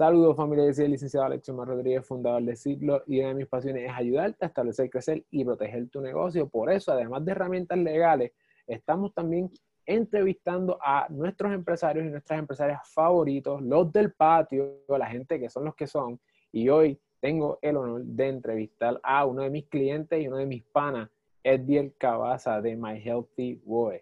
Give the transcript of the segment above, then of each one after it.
Saludos familia, el licenciado Alexio Mar Rodríguez, fundador de Ciclo, y una de mis pasiones es ayudarte a establecer, crecer y proteger tu negocio. Por eso, además de herramientas legales, estamos también entrevistando a nuestros empresarios y nuestras empresarias favoritos, los del patio, la gente que son los que son. Y hoy tengo el honor de entrevistar a uno de mis clientes y uno de mis panas, Edviel Cabaza de My Healthy Boy.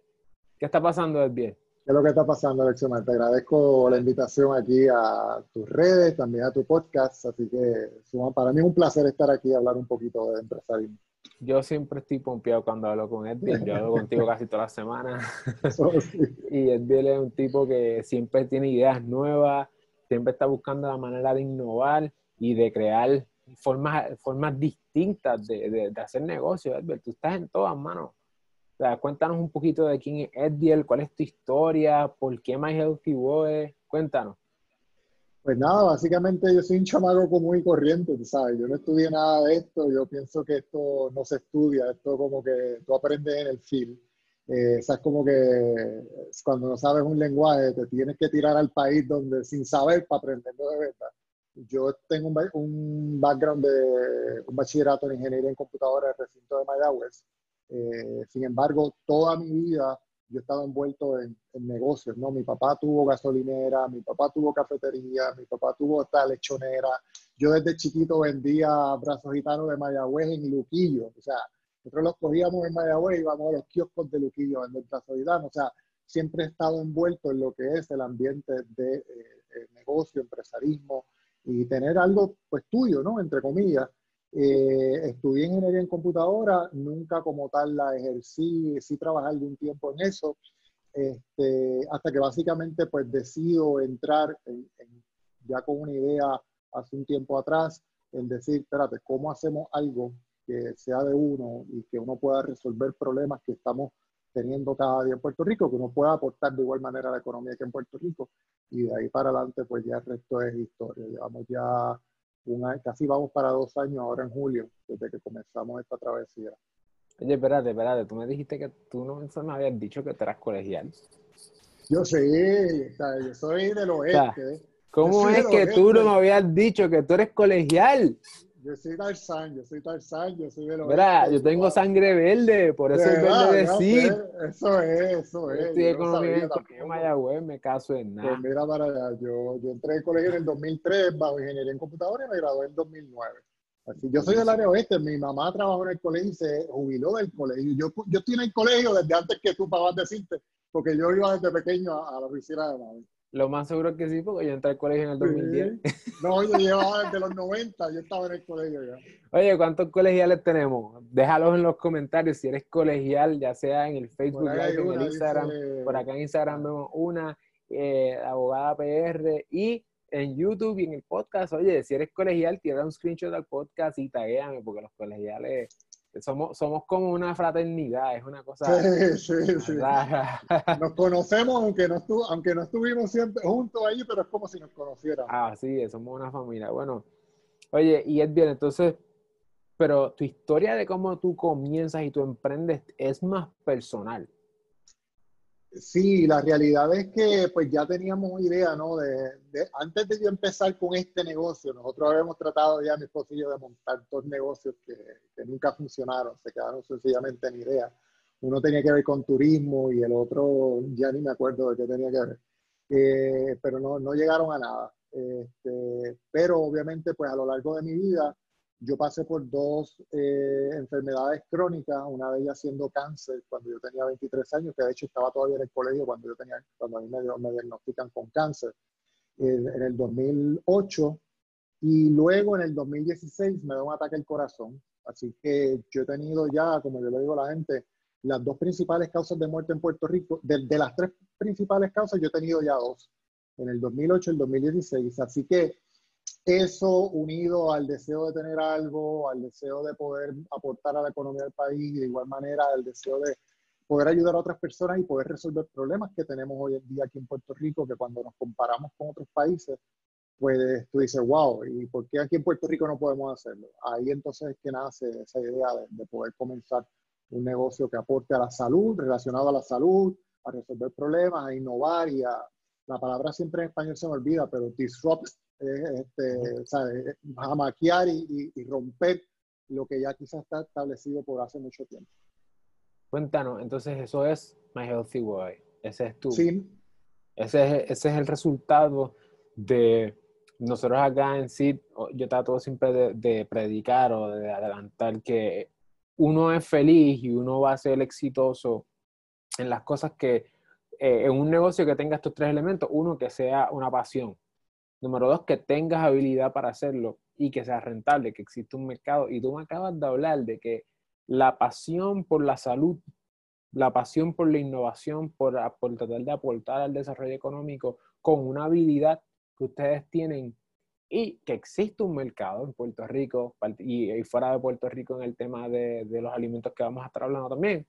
¿Qué está pasando, Edviel? ¿Qué es lo que está pasando, Alexio? Te agradezco la invitación aquí a tus redes, también a tu podcast, así que para mí es un placer estar aquí y hablar un poquito de empresarismo. Yo siempre estoy pompeado cuando hablo con Edviel, yo hablo contigo casi todas las semanas. Y Edviel es un tipo que siempre tiene ideas nuevas, siempre está buscando la manera de innovar y de crear formas, formas distintas de, de, hacer negocio, Edviel. Tú estás en todas manos cuéntanos un poquito de quién es Eddiel, cuál es tu historia, por qué My Healthy Boy, cuéntanos. Pues nada, básicamente yo soy un chamaco común y corriente, ¿sabes? Yo no estudié nada de esto, yo pienso que esto no se estudia, esto como que tú aprendes en el film. Eh, es como que cuando no sabes un lenguaje te tienes que tirar al país donde sin saber para aprenderlo de verdad. Yo tengo un, un background de un bachillerato en ingeniería en computadora en el recinto de Mayagüez eh, sin embargo, toda mi vida yo he estado envuelto en, negocios, ¿no? Mi papá tuvo gasolinera, mi papá tuvo cafetería, mi papá tuvo esta lechonera. Yo desde chiquito vendía brazos gitanos de Mayagüez en Luquillo. O sea, nosotros los cogíamos en Mayagüez y íbamos a los kioscos de Luquillo a vender brazos gitanos. O sea, siempre he estado envuelto en lo que es el ambiente de eh, eh, negocio, empresarismo y tener algo pues tuyo, ¿no? Entre comillas. Eh, estudié ingeniería en computadora, nunca como tal la ejercí, sí trabajé algún tiempo en eso, este, hasta que básicamente pues decido entrar ya con una idea hace un tiempo atrás, en decir, espérate, ¿cómo hacemos algo que sea de uno y que uno pueda resolver problemas que estamos teniendo cada día en Puerto Rico, que uno pueda aportar de igual manera a la economía que en Puerto Rico? Y de ahí para adelante pues ya el resto es historia. Llevamos ya casi vamos para dos años ahora en julio, desde que comenzamos esta travesía. Oye, espérate, espérate, tú me dijiste que tú no me habías dicho que tú eras colegial. Yo sé, yo soy del oeste. ¿Cómo es que tú no me habías dicho que tú eres colegial? Yo soy Tarzán, yo soy Tarzán, yo soy de los. Mira, yo tengo sangre verde, por eso es verde decir. eso es, eso es. Estoy economía en Mayagüez, me caso en nada. Pues mira para allá, yo, yo entré al colegio en el 2003 bajo ingeniería en computadora y me gradué en 2009. Así, yo soy del área oeste, mi mamá trabajó en el colegio y se jubiló del colegio. Yo, yo estoy en el colegio desde antes que tú pagabas decirte, porque yo iba desde pequeño a, a la oficina de mami. Lo más seguro que sí, porque yo entré al colegio en el 2010. No, yo llevaba desde los 90, yo estaba en el colegio ya. Oye, ¿cuántos colegiales tenemos? Déjalos en los comentarios si eres colegial, ya sea en el Facebook Live, en el Instagram. Por acá en Instagram vemos una, eh, abogada PR, y en YouTube y en el podcast. Oye, si eres colegial, tira un screenshot al podcast y taguéame, porque los colegiales somos, somos como una fraternidad, es una cosa rara. Nos conocemos aunque no, estu aunque no estuvimos siempre juntos ahí, pero es como si nos conociéramos. Ah, sí, somos una familia. Bueno, oye, y es bien, entonces, pero tu historia de cómo tú comienzas y tú emprendes es más personal. Sí, la realidad es que pues ya teníamos idea, ¿no? De, antes de yo empezar con este negocio, nosotros habíamos tratado ya, mi esposo y yo, de montar dos negocios que, que, nunca funcionaron, se quedaron sencillamente en idea. Uno tenía que ver con turismo y el otro ya ni me acuerdo de qué tenía que ver, eh, pero no, no llegaron a nada. Este, pero obviamente pues a lo largo de mi vida yo pasé por dos eh, enfermedades crónicas, una de ellas siendo cáncer cuando yo tenía 23 años, que de hecho estaba todavía en el colegio cuando yo tenía, cuando a mí me, me diagnostican con cáncer, en el 2008, y luego en el 2016 me da un ataque al corazón. Así que yo he tenido ya, como yo le digo a la gente, las dos principales causas de muerte en Puerto Rico, de, de las tres principales causas, yo he tenido ya dos, en el 2008 y el 2016. Así que eso unido al deseo de tener algo, al deseo de poder aportar a la economía del país de igual manera al deseo de poder ayudar a otras personas y poder resolver problemas que tenemos hoy en día aquí en Puerto Rico, que cuando nos comparamos con otros países, pues tú dices, wow, ¿y por qué aquí en Puerto Rico no podemos hacerlo? Ahí entonces es que nace esa idea de, de poder comenzar un negocio que aporte a la salud, relacionado a la salud, a resolver problemas, a innovar y a, la palabra siempre en español se me olvida, pero disrupt, este, o sea, jamaquear y, y, romper lo que ya quizás está establecido por hace mucho tiempo. Cuéntanos, entonces eso es My Healthy Way. Ese es tu. Sí. Ese es, ese es el resultado de nosotros acá en sí. Yo trato siempre de, de predicar o de adelantar que uno es feliz y uno va a ser exitoso en las cosas que, eh, en un negocio que tenga estos tres elementos, uno, que sea una pasión. Número dos, que tengas habilidad para hacerlo y que sea rentable, que existe un mercado. Y tú me acabas de hablar de que la pasión por la salud, la pasión por la innovación, por, por tratar de aportar al desarrollo económico con una habilidad que ustedes tienen y que existe un mercado en Puerto Rico y, fuera de Puerto Rico en el tema de, de, los alimentos que vamos a estar hablando también.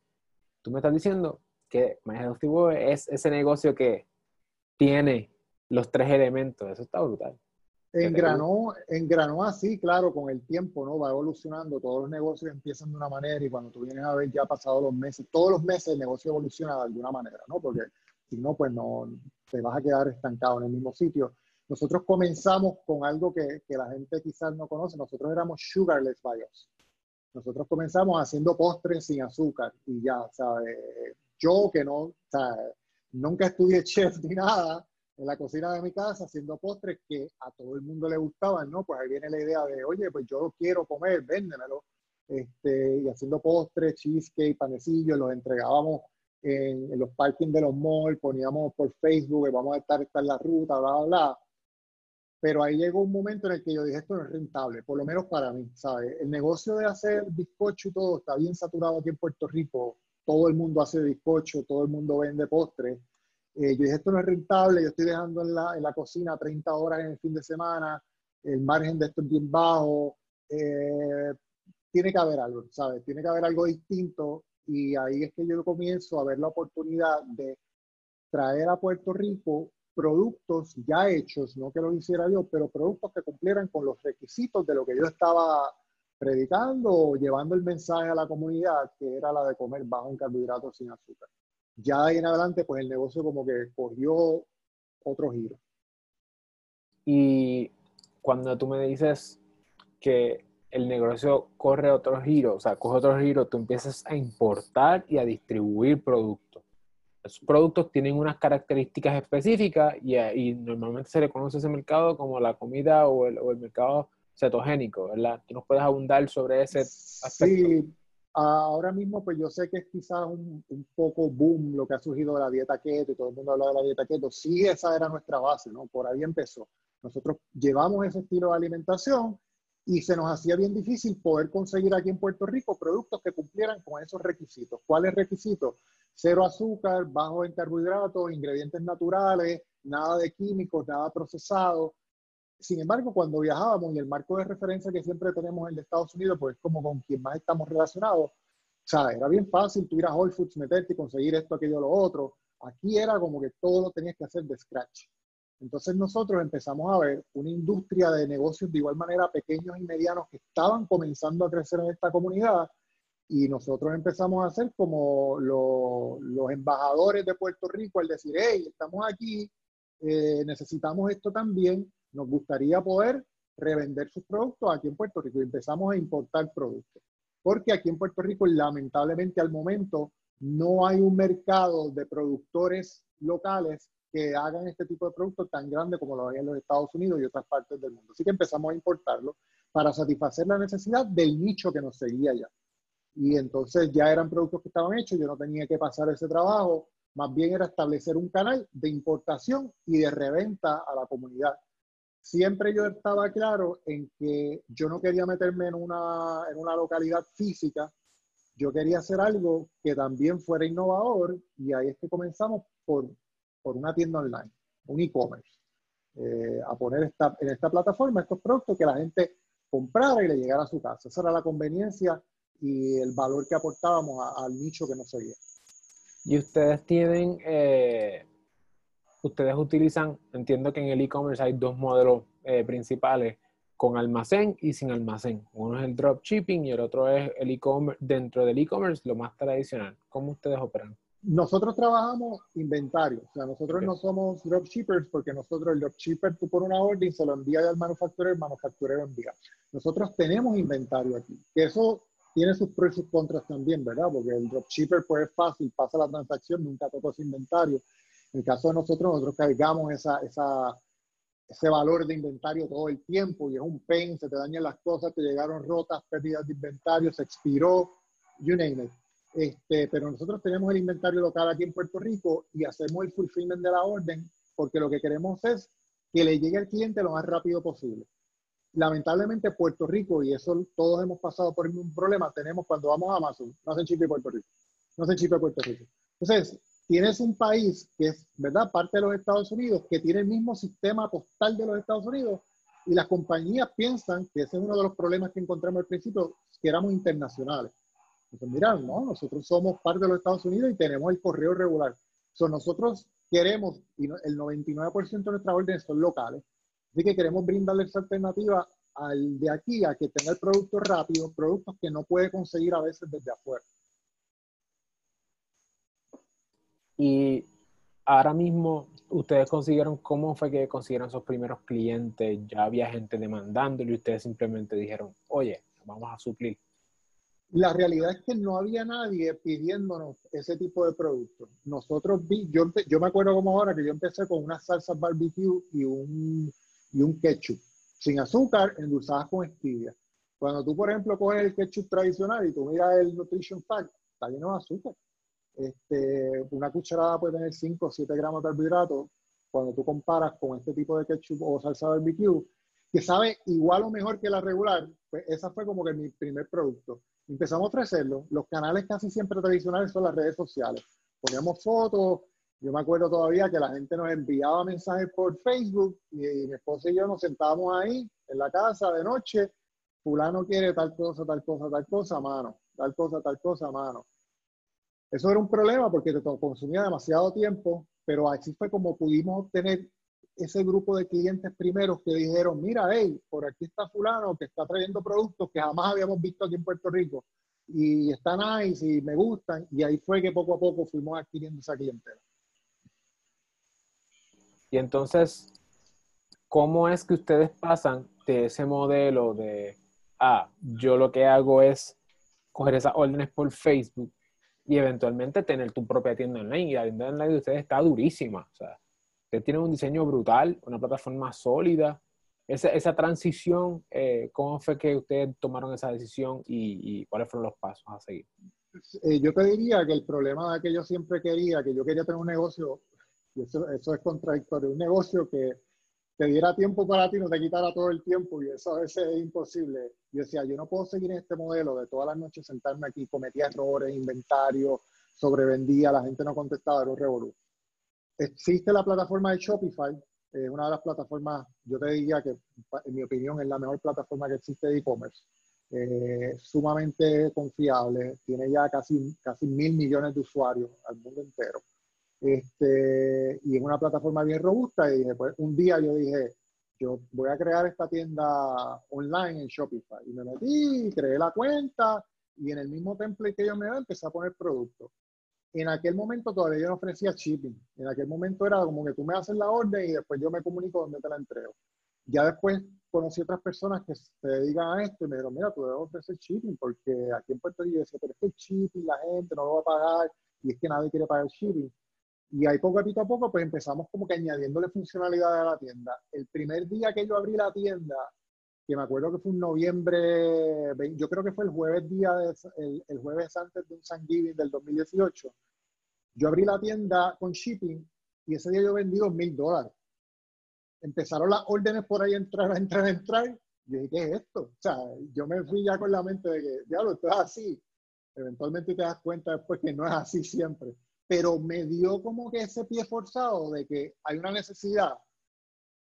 Tú me estás diciendo que My es ese negocio que tiene los tres elementos. Eso está brutal. Engranó, engranó así, claro, con el tiempo, ¿no? Va evolucionando, todos los negocios empiezan de una manera y cuando tú vienes a ver ya pasado los meses, todos los meses el negocio evoluciona de alguna manera, ¿no? Porque si no, pues no, te vas a quedar estancado en el mismo sitio. Nosotros comenzamos con algo que, que la gente quizás no conoce, nosotros éramos sugarless bios. Nosotros comenzamos haciendo postres sin azúcar y ya, ¿sabes? Yo que no, nunca estudié chef ni nada, en la cocina de mi casa haciendo postres que a todo el mundo le gustaban, ¿no? Pues ahí viene la idea de, oye, pues yo quiero comer, véndemelo. Este, y haciendo postres, cheesecake, panecillos, los entregábamos en, en los parkings de los malls, poníamos por Facebook, vamos a estar, estar en la ruta, bla, bla, bla. Pero ahí llegó un momento en el que yo dije, esto no es rentable, por lo menos para mí, ¿sabes? El negocio de hacer bizcocho y todo está bien saturado aquí en Puerto Rico. Todo el mundo hace bizcocho, todo el mundo vende postres eh, yo dije, esto no es rentable, yo estoy dejando en la, en la, cocina 30 horas en el fin de semana, el margen de esto es bien bajo, eh, tiene que haber algo, ¿sabes? Tiene que haber algo distinto y ahí es que yo comienzo a ver la oportunidad de traer a Puerto Rico productos ya hechos, no que lo hiciera yo, pero productos que cumplieran con los requisitos de lo que yo estaba predicando o llevando el mensaje a la comunidad, que era la de comer bajo en carbohidratos sin azúcar ya ahí en adelante, pues el negocio como que cogió otro giro. Y cuando tú me dices que el negocio corre otro giro, o sea, coge otro giro, tú empiezas a importar y a distribuir productos. Esos productos tienen unas características específicas y, y normalmente se le conoce ese mercado como la comida o el, o el mercado cetogénico, ¿verdad? ¿Tú nos puedes abundar sobre ese aspecto? Sí, Ahora mismo, pues yo sé que es quizás un, un, poco boom lo que ha surgido de la dieta keto y todo el mundo habla de la dieta keto. Sí, esa era nuestra base, ¿no? Por ahí empezó. Nosotros llevamos ese estilo de alimentación y se nos hacía bien difícil poder conseguir aquí en Puerto Rico productos que cumplieran con esos requisitos. ¿Cuáles requisitos? Cero azúcar, bajo en carbohidratos, ingredientes naturales, nada de químicos, nada procesado. Sin embargo, cuando viajábamos y el marco de referencia que siempre tenemos en de Estados Unidos, pues como con quien más estamos relacionados, o sea, era bien fácil tú ir a Whole Foods, meterte y conseguir esto, aquello, lo otro. Aquí era como que todo lo tenías que hacer de scratch. Entonces nosotros empezamos a ver una industria de negocios de igual manera pequeños y medianos que estaban comenzando a crecer en esta comunidad y nosotros empezamos a hacer como los embajadores de Puerto Rico, al decir, hey, estamos aquí, eh, necesitamos esto también, nos gustaría poder revender sus productos aquí en Puerto Rico y empezamos a importar productos. Porque aquí en Puerto Rico, lamentablemente al momento, no hay un mercado de productores locales que hagan este tipo de productos tan grande como lo hay en los Estados Unidos y otras partes del mundo. Así que empezamos a importarlo para satisfacer la necesidad del nicho que nos seguía ya. Y entonces ya eran productos que estaban hechos, yo no tenía que pasar ese trabajo, más bien era establecer un canal de importación y de reventa a la comunidad siempre yo estaba claro en que yo no quería meterme en una, en una localidad física, yo quería hacer algo que también fuera innovador y ahí es que comenzamos por, por una tienda online, un e-commerce, eh, a poner esta, en esta plataforma estos productos que la gente comprara y le llegara a su casa. Esa era la conveniencia y el valor que aportábamos al nicho que nos seguía. Y ustedes tienen eh, ustedes utilizan, entiendo que en el e-commerce hay dos modelos eh, principales, con almacén y sin almacén. Uno es el dropshipping y el otro es el e-commerce, dentro del e-commerce, lo más tradicional. ¿Cómo ustedes operan? Nosotros trabajamos inventario, o sea, nosotros no somos dropshippers porque nosotros el dropshipper tú por una orden se lo envía al manufacturero, el manufacturero envía. Nosotros tenemos inventario aquí, que eso tiene sus pros y sus contras también, ¿verdad? Porque el dropshipper pues es fácil, pasa la transacción, nunca toca ese inventario. En el caso de nosotros, nosotros cargamos esa, esa, ese valor de inventario todo el tiempo y es un pain, se te dañan las cosas, te llegaron rotas, pérdidas de inventario, se expiró, you name it. Este, pero nosotros tenemos el inventario local aquí en Puerto Rico y hacemos el fulfillment de la orden porque lo que queremos es que le llegue al cliente lo más rápido posible. Lamentablemente Puerto Rico, y eso todos hemos pasado por un problema, tenemos cuando vamos a Amazon, no hacen chip de Puerto Rico, no hacen chip de Puerto Rico. Entonces, tienes un país que es, ¿verdad?, parte de los Estados Unidos, que tiene el mismo sistema postal de los Estados Unidos, y las compañías piensan que ese es uno de los problemas que encontramos al principio, que éramos internacionales. Entonces, mira, no, nosotros somos parte de los Estados Unidos y tenemos el correo regular. So, nosotros queremos, y el 99% de nuestras órdenes son locales, así que queremos brindarle esa alternativa al de aquí a que tenga el producto rápido, productos que no puede conseguir a veces desde afuera. Y ahora mismo, ustedes consiguieron, ¿cómo fue que consiguieron sus primeros clientes? ¿Ya había gente demandándolo y ustedes simplemente dijeron, oye, vamos a suplir? La realidad es que no había nadie pidiéndonos ese tipo de productos. Nosotros vi, yo, yo me acuerdo como ahora que yo empecé con unas salsas barbecue y un, y un ketchup, sin azúcar, endulzadas con stevia. Cuando tú, por ejemplo, coges el ketchup tradicional y tú miras el Nutrition Fact, está lleno de azúcar. Este, una cucharada puede tener 5 o 7 gramos de carbohidratos. Cuando tú comparas con este tipo de ketchup o salsa barbecue, que sabe igual o mejor que la regular, pues esa fue como que mi primer producto empezamos a ofrecerlo. Los canales casi siempre tradicionales son las redes sociales. Poníamos fotos. Yo me acuerdo todavía que la gente nos enviaba mensajes por Facebook y mi esposa y yo nos sentábamos ahí en la casa de noche. Fulano quiere tal cosa, tal cosa, tal cosa, mano. Tal cosa, tal cosa, mano. Eso era un problema porque te consumía demasiado tiempo, pero así fue como pudimos obtener ese grupo de clientes primeros que dijeron, mira, hey, por aquí está fulano que está trayendo productos que jamás habíamos visto aquí en Puerto Rico y están nice y me gustan y ahí fue que poco a poco fuimos adquiriendo esa clientela. Y entonces, ¿cómo es que ustedes pasan de ese modelo de, ah, yo lo que hago es coger esas órdenes por Facebook y eventualmente tener tu propia tienda online? Y la tienda online de ustedes está durísima. O sea, Ustedes tienen un diseño brutal, una plataforma sólida. Esa, esa transición, eh, ¿cómo fue que ustedes tomaron esa decisión y, cuáles fueron los pasos a seguir? Eh, yo te diría que el problema que yo siempre quería, que yo quería tener un negocio, y eso, eso es contradictorio, un negocio que te diera tiempo para ti, no te quitara todo el tiempo, y eso a veces es imposible. Yo decía, yo no puedo seguir en este modelo de todas las noches sentarme aquí, cometía errores, inventario, sobrevendía, la gente no contestaba, era un revolú. Existe la plataforma de Shopify, es una de las plataformas, yo te diría que en mi opinión es la mejor plataforma que existe de e-commerce. Eh, sumamente confiable, tiene ya casi, casi mil millones de usuarios al mundo entero. Este, y es una plataforma bien robusta y después un día yo dije, yo voy a crear esta tienda online en Shopify. Y me metí, creé la cuenta y en el mismo template que yo me da empecé a poner productos en aquel momento todavía yo no ofrecía shipping. En aquel momento era como que tú me haces la orden y después yo me comunico dónde te la entrego. Ya después conocí otras personas que se dedican a esto y me dijeron, mira, tú debes ofrecer shipping porque aquí en Puerto Rico yo decía, pero es que el shipping la gente no lo va a pagar y es que nadie quiere pagar shipping. Y ahí poco a poco, pues empezamos como que añadiéndole funcionalidad a la tienda. El primer día que yo abrí la tienda, que me acuerdo que fue un noviembre, yo creo que fue el jueves día, el, jueves antes de un San Giving del 2018. Yo abrí la tienda con shipping y ese día yo vendí dos mil dólares. Empezaron las órdenes por ahí a entrar, a entrar, a entrar. Y dije, ¿qué es esto? O sea, yo me fui ya con la mente de que, diablo, esto es así. Eventualmente te das cuenta después que no es así siempre. Pero me dio como que ese pie forzado de que hay una necesidad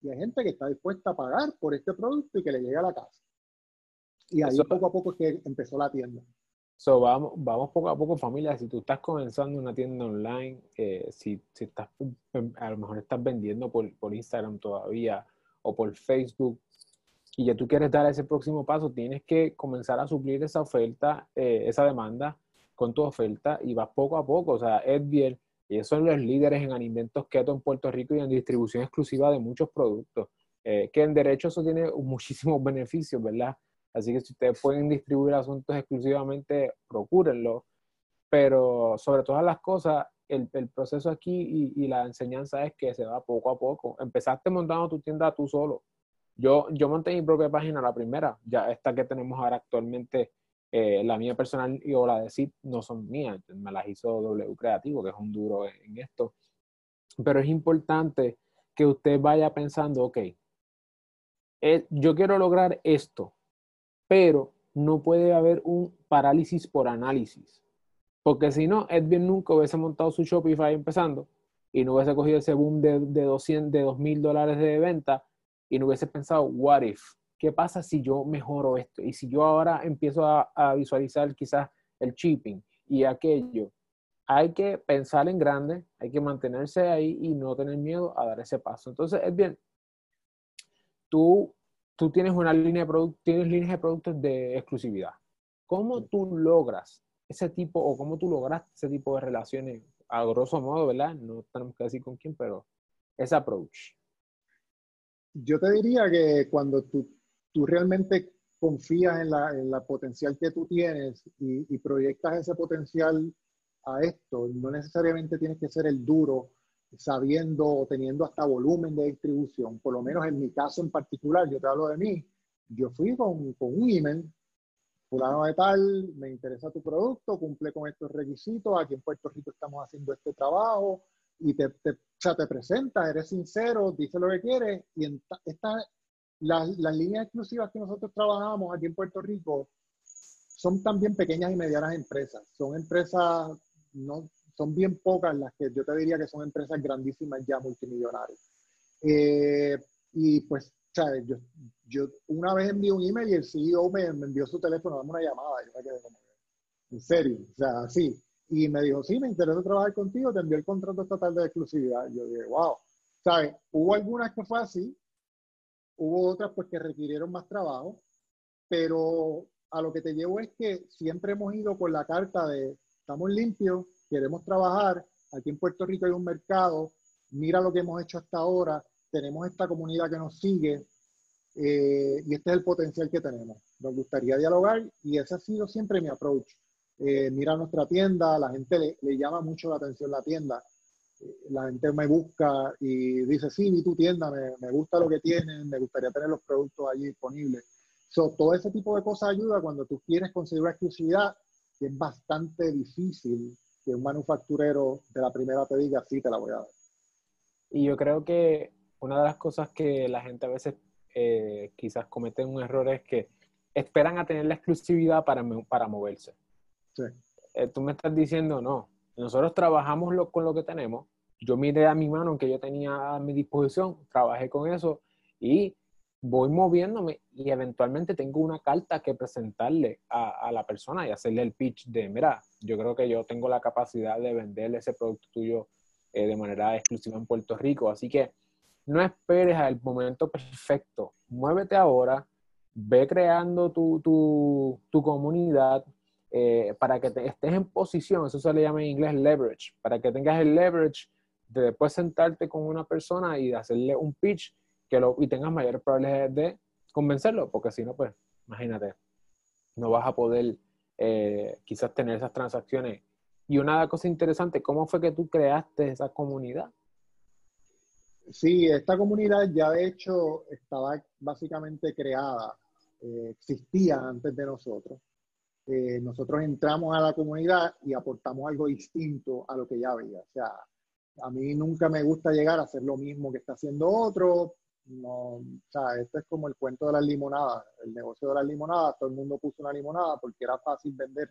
y hay gente que está dispuesta a pagar por este producto y que le llegue a la casa. Y ahí poco a poco es que empezó la tienda. So, vamos, vamos poco a poco, familia. Si tú estás comenzando una tienda online, eh, si, si, estás, a lo mejor estás vendiendo por, por, Instagram todavía o por Facebook y ya tú quieres dar ese próximo paso, tienes que comenzar a suplir esa oferta, eh, esa demanda con tu oferta y vas poco a poco. O sea, Edvier, ellos son los líderes en alimentos keto en Puerto Rico y en distribución exclusiva de muchos productos, eh, que en derecho eso tiene muchísimos beneficios, ¿verdad? Así que si ustedes pueden distribuir asuntos exclusivamente, procúrenlo. Pero sobre todas las cosas, el, el proceso aquí y, y, la enseñanza es que se va poco a poco. Empezaste montando tu tienda tú solo. Yo, yo monté mi propia página, la primera, ya esta que tenemos ahora actualmente, eh, la mía personal y o la de CIP no son mías, me las hizo W Creativo, que es un duro en esto. Pero es importante que usted vaya pensando, ok, eh, yo quiero lograr esto, pero no puede haber un parálisis por análisis. Porque si no, Edwin nunca hubiese montado su Shopify empezando y no hubiese cogido ese boom de, de 200, de 2 mil dólares de venta y no hubiese pensado, what if? ¿Qué pasa si yo mejoro esto? Y si yo ahora empiezo a, a visualizar quizás el shipping y aquello. Hay que pensar en grande, hay que mantenerse ahí y no tener miedo a dar ese paso. Entonces, es bien, tú, tú tienes una línea de productos, tienes líneas de productos de exclusividad. ¿Cómo tú logras ese tipo o cómo tú lograste ese tipo de relaciones? A grosso modo, ¿verdad? No tenemos que decir con quién, pero ese approach. Yo te diría que cuando tú, tú realmente confías en la, en la, potencial que tú tienes y, y, proyectas ese potencial a esto, no necesariamente tienes que ser el duro sabiendo o teniendo hasta volumen de distribución. Por lo menos en mi caso en particular, yo te hablo de mí, yo fui con, con un email, fulano de tal, me interesa tu producto, cumple con estos requisitos, aquí en Puerto Rico estamos haciendo este trabajo, y te, te, o sea, te presentas, eres sincero, dices lo que quieres y en esta, las, las líneas exclusivas que nosotros trabajamos aquí en Puerto Rico son también pequeñas y medianas empresas. Son empresas, no, son bien pocas las que yo te diría que son empresas grandísimas ya multimillonarias. Eh, y pues, ¿sabes? Yo, yo una vez envié un email y el CEO me, me envió su teléfono, dame una llamada. Yo me quedé como, en serio, o sea, sí. Y me dijo, sí, me interesa trabajar contigo, te envió el contrato estatal de exclusividad. Yo dije, wow. ¿Sabes? Hubo algunas que fue así, hubo otras pues que requirieron más trabajo, pero a lo que te llevo es que siempre hemos ido con la carta de, estamos limpios, queremos trabajar, aquí en Puerto Rico hay un mercado, mira lo que hemos hecho hasta ahora, tenemos esta comunidad que nos sigue eh, y este es el potencial que tenemos. Nos gustaría dialogar y ese ha sido siempre mi approach. Eh, mira nuestra tienda, la gente le, le, llama mucho la atención la tienda. La gente me busca y dice, sí, vi tu tienda, me, me, gusta lo que tienen, me gustaría tener los productos allí disponibles. So, todo ese tipo de cosas ayuda cuando tú quieres conseguir una exclusividad, que es bastante difícil que un manufacturero de la primera te diga, sí, te la voy a dar. Y yo creo que una de las cosas que la gente a veces eh, quizás comete un error es que esperan a tener la exclusividad para, para moverse. Sí. Eh, tú me estás diciendo, no, nosotros trabajamos con lo que tenemos. Yo miré a mi mano que yo tenía a mi disposición, trabajé con eso y voy moviéndome y eventualmente tengo una carta que presentarle a, a, la persona y hacerle el pitch de, mira, yo creo que yo tengo la capacidad de venderle ese producto tuyo eh, de manera exclusiva en Puerto Rico. Así que no esperes al momento perfecto. Muévete ahora, ve creando tu, tu, tu comunidad, eh, para que te, estés en posición, eso se le llama en inglés leverage, para que tengas el leverage de después sentarte con una persona y hacerle un pitch que lo, y tengas mayores probabilidades de convencerlo, porque si no, pues imagínate, no vas a poder eh, quizás tener esas transacciones. Y una cosa interesante, ¿cómo fue que tú creaste esa comunidad? Sí, esta comunidad ya de hecho estaba básicamente creada, eh, existía antes de nosotros eh, nosotros entramos a la comunidad y aportamos algo distinto a lo que ya había. O sea, a mí nunca me gusta llegar a hacer lo mismo que está haciendo otro. No, o sea, esto es como el cuento de las limonadas, el negocio de las limonadas. Todo el mundo puso una limonada porque era fácil vender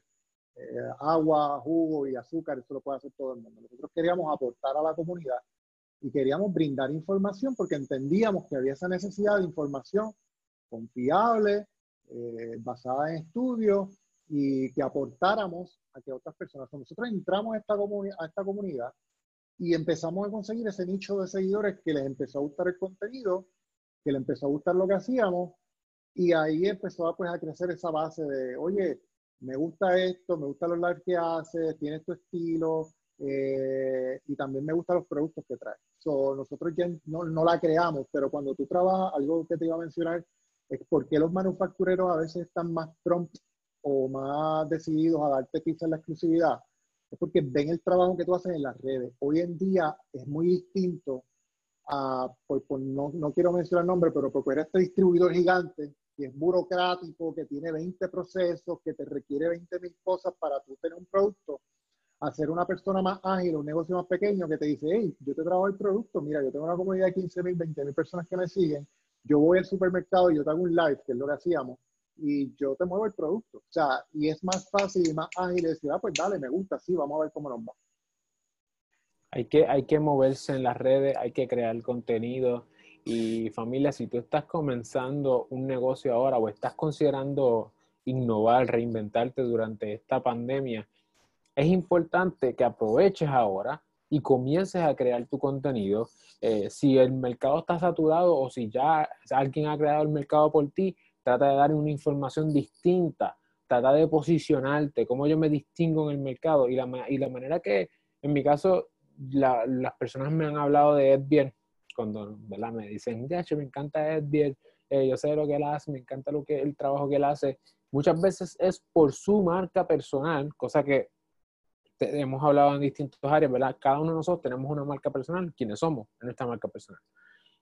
eh, agua, jugo y azúcar. Eso lo puede hacer todo el mundo. Nosotros queríamos aportar a la comunidad y queríamos brindar información porque entendíamos que había esa necesidad de información confiable, eh, basada en estudios y que aportáramos a que otras personas, nosotros entramos a esta, a esta comunidad y empezamos a conseguir ese nicho de seguidores que les empezó a gustar el contenido, que les empezó a gustar lo que hacíamos y ahí empezó a, pues, a crecer esa base de, oye, me gusta esto, me gustan los lives que haces, tienes tu estilo eh, y también me gustan los productos que traes. So, nosotros ya no, no, la creamos, pero cuando tú trabajas, algo que te iba a mencionar es por qué los manufactureros a veces están más prompt o más decididos a darte quizás la exclusividad. Es porque ven el trabajo que tú haces en las redes. Hoy en día es muy distinto a, por, no, no, quiero mencionar el nombre, pero porque eres este distribuidor gigante que es burocrático, que tiene 20 procesos, que te requiere 20 mil cosas para tú tener un producto, hacer una persona más ágil, un negocio más pequeño que te dice, hey, yo te trabajo el producto, mira, yo tengo una comunidad de 15 mil, 20 mil personas que me siguen, yo voy al supermercado y yo te hago un live, que es lo que hacíamos, y yo te muevo el producto. O sea, y es más fácil y más ágil decir, ah, pues dale, me gusta, sí, vamos a ver cómo nos va. Hay que, hay que moverse en las redes, hay que crear contenido. Y familia, si tú estás comenzando un negocio ahora o estás considerando innovar, reinventarte durante esta pandemia, es importante que aproveches ahora y comiences a crear tu contenido. Eh, si el mercado está saturado o si ya alguien ha creado el mercado por ti, trata de dar una información distinta, trata de posicionarte, cómo yo me distingo en el mercado. Y la, y la manera que, en mi caso, las personas me han hablado de Edbier, cuando ¿verdad? me dicen, hecho, me encanta Edbier, eh, yo sé lo que él hace, me encanta lo que, el trabajo que él hace. Muchas veces es por su marca personal, cosa que hemos hablado en distintas áreas, ¿verdad? Cada uno de nosotros tenemos una marca personal, quienes somos en nuestra marca personal.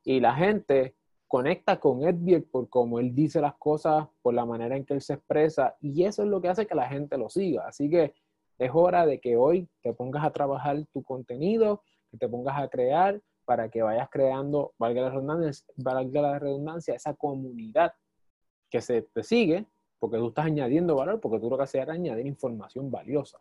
Y la gente conecta con Edbier por cómo él dice las cosas, por la manera en que él se expresa, y eso es lo que hace que la gente lo siga. Así que es hora de que hoy te pongas a trabajar tu contenido, que te pongas a crear para que vayas creando, valga la redundancia, valga la redundancia esa comunidad que se te sigue, porque tú estás añadiendo valor, porque tú lo que haces es añadir información valiosa.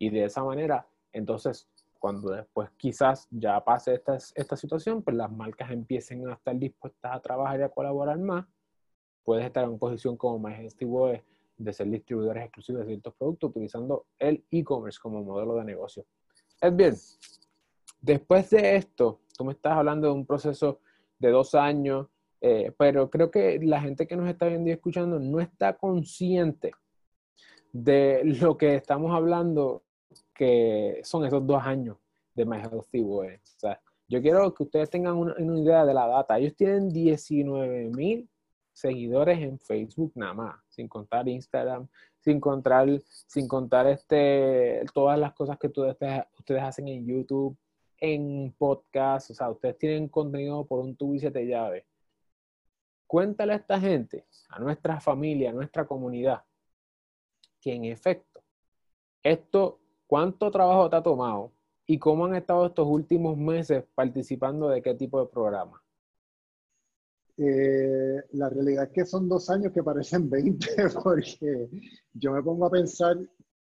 Y de esa manera, entonces, cuando después quizás ya pase esta, esta situación, pues las marcas empiecen a estar dispuestas a trabajar y a colaborar más, puedes estar en posición como Majesty Web de ser distribuidores exclusivos de ciertos productos utilizando el e-commerce como modelo de negocio. Es bien, después de esto, tú me estás hablando de un proceso de dos años, eh, pero creo que la gente que nos está viendo y escuchando no está consciente de lo que estamos hablando, que son esos dos años de My Healthy. O sea, yo quiero que ustedes tengan una, idea de la data. Ellos tienen 19 mil seguidores en Facebook nada más, sin contar Instagram, sin contar, sin contar este, todas las cosas que ustedes, ustedes hacen en YouTube, en podcast, o sea, ustedes tienen contenido por un tubo y siete llaves. Cuéntale a esta gente, a nuestra familia, a nuestra comunidad, que en efecto, esto, cuánto trabajo te ha tomado y cómo han estado estos últimos meses participando de qué tipo de programa. Eh, la realidad es que son dos años que parecen 20, porque yo me pongo a pensar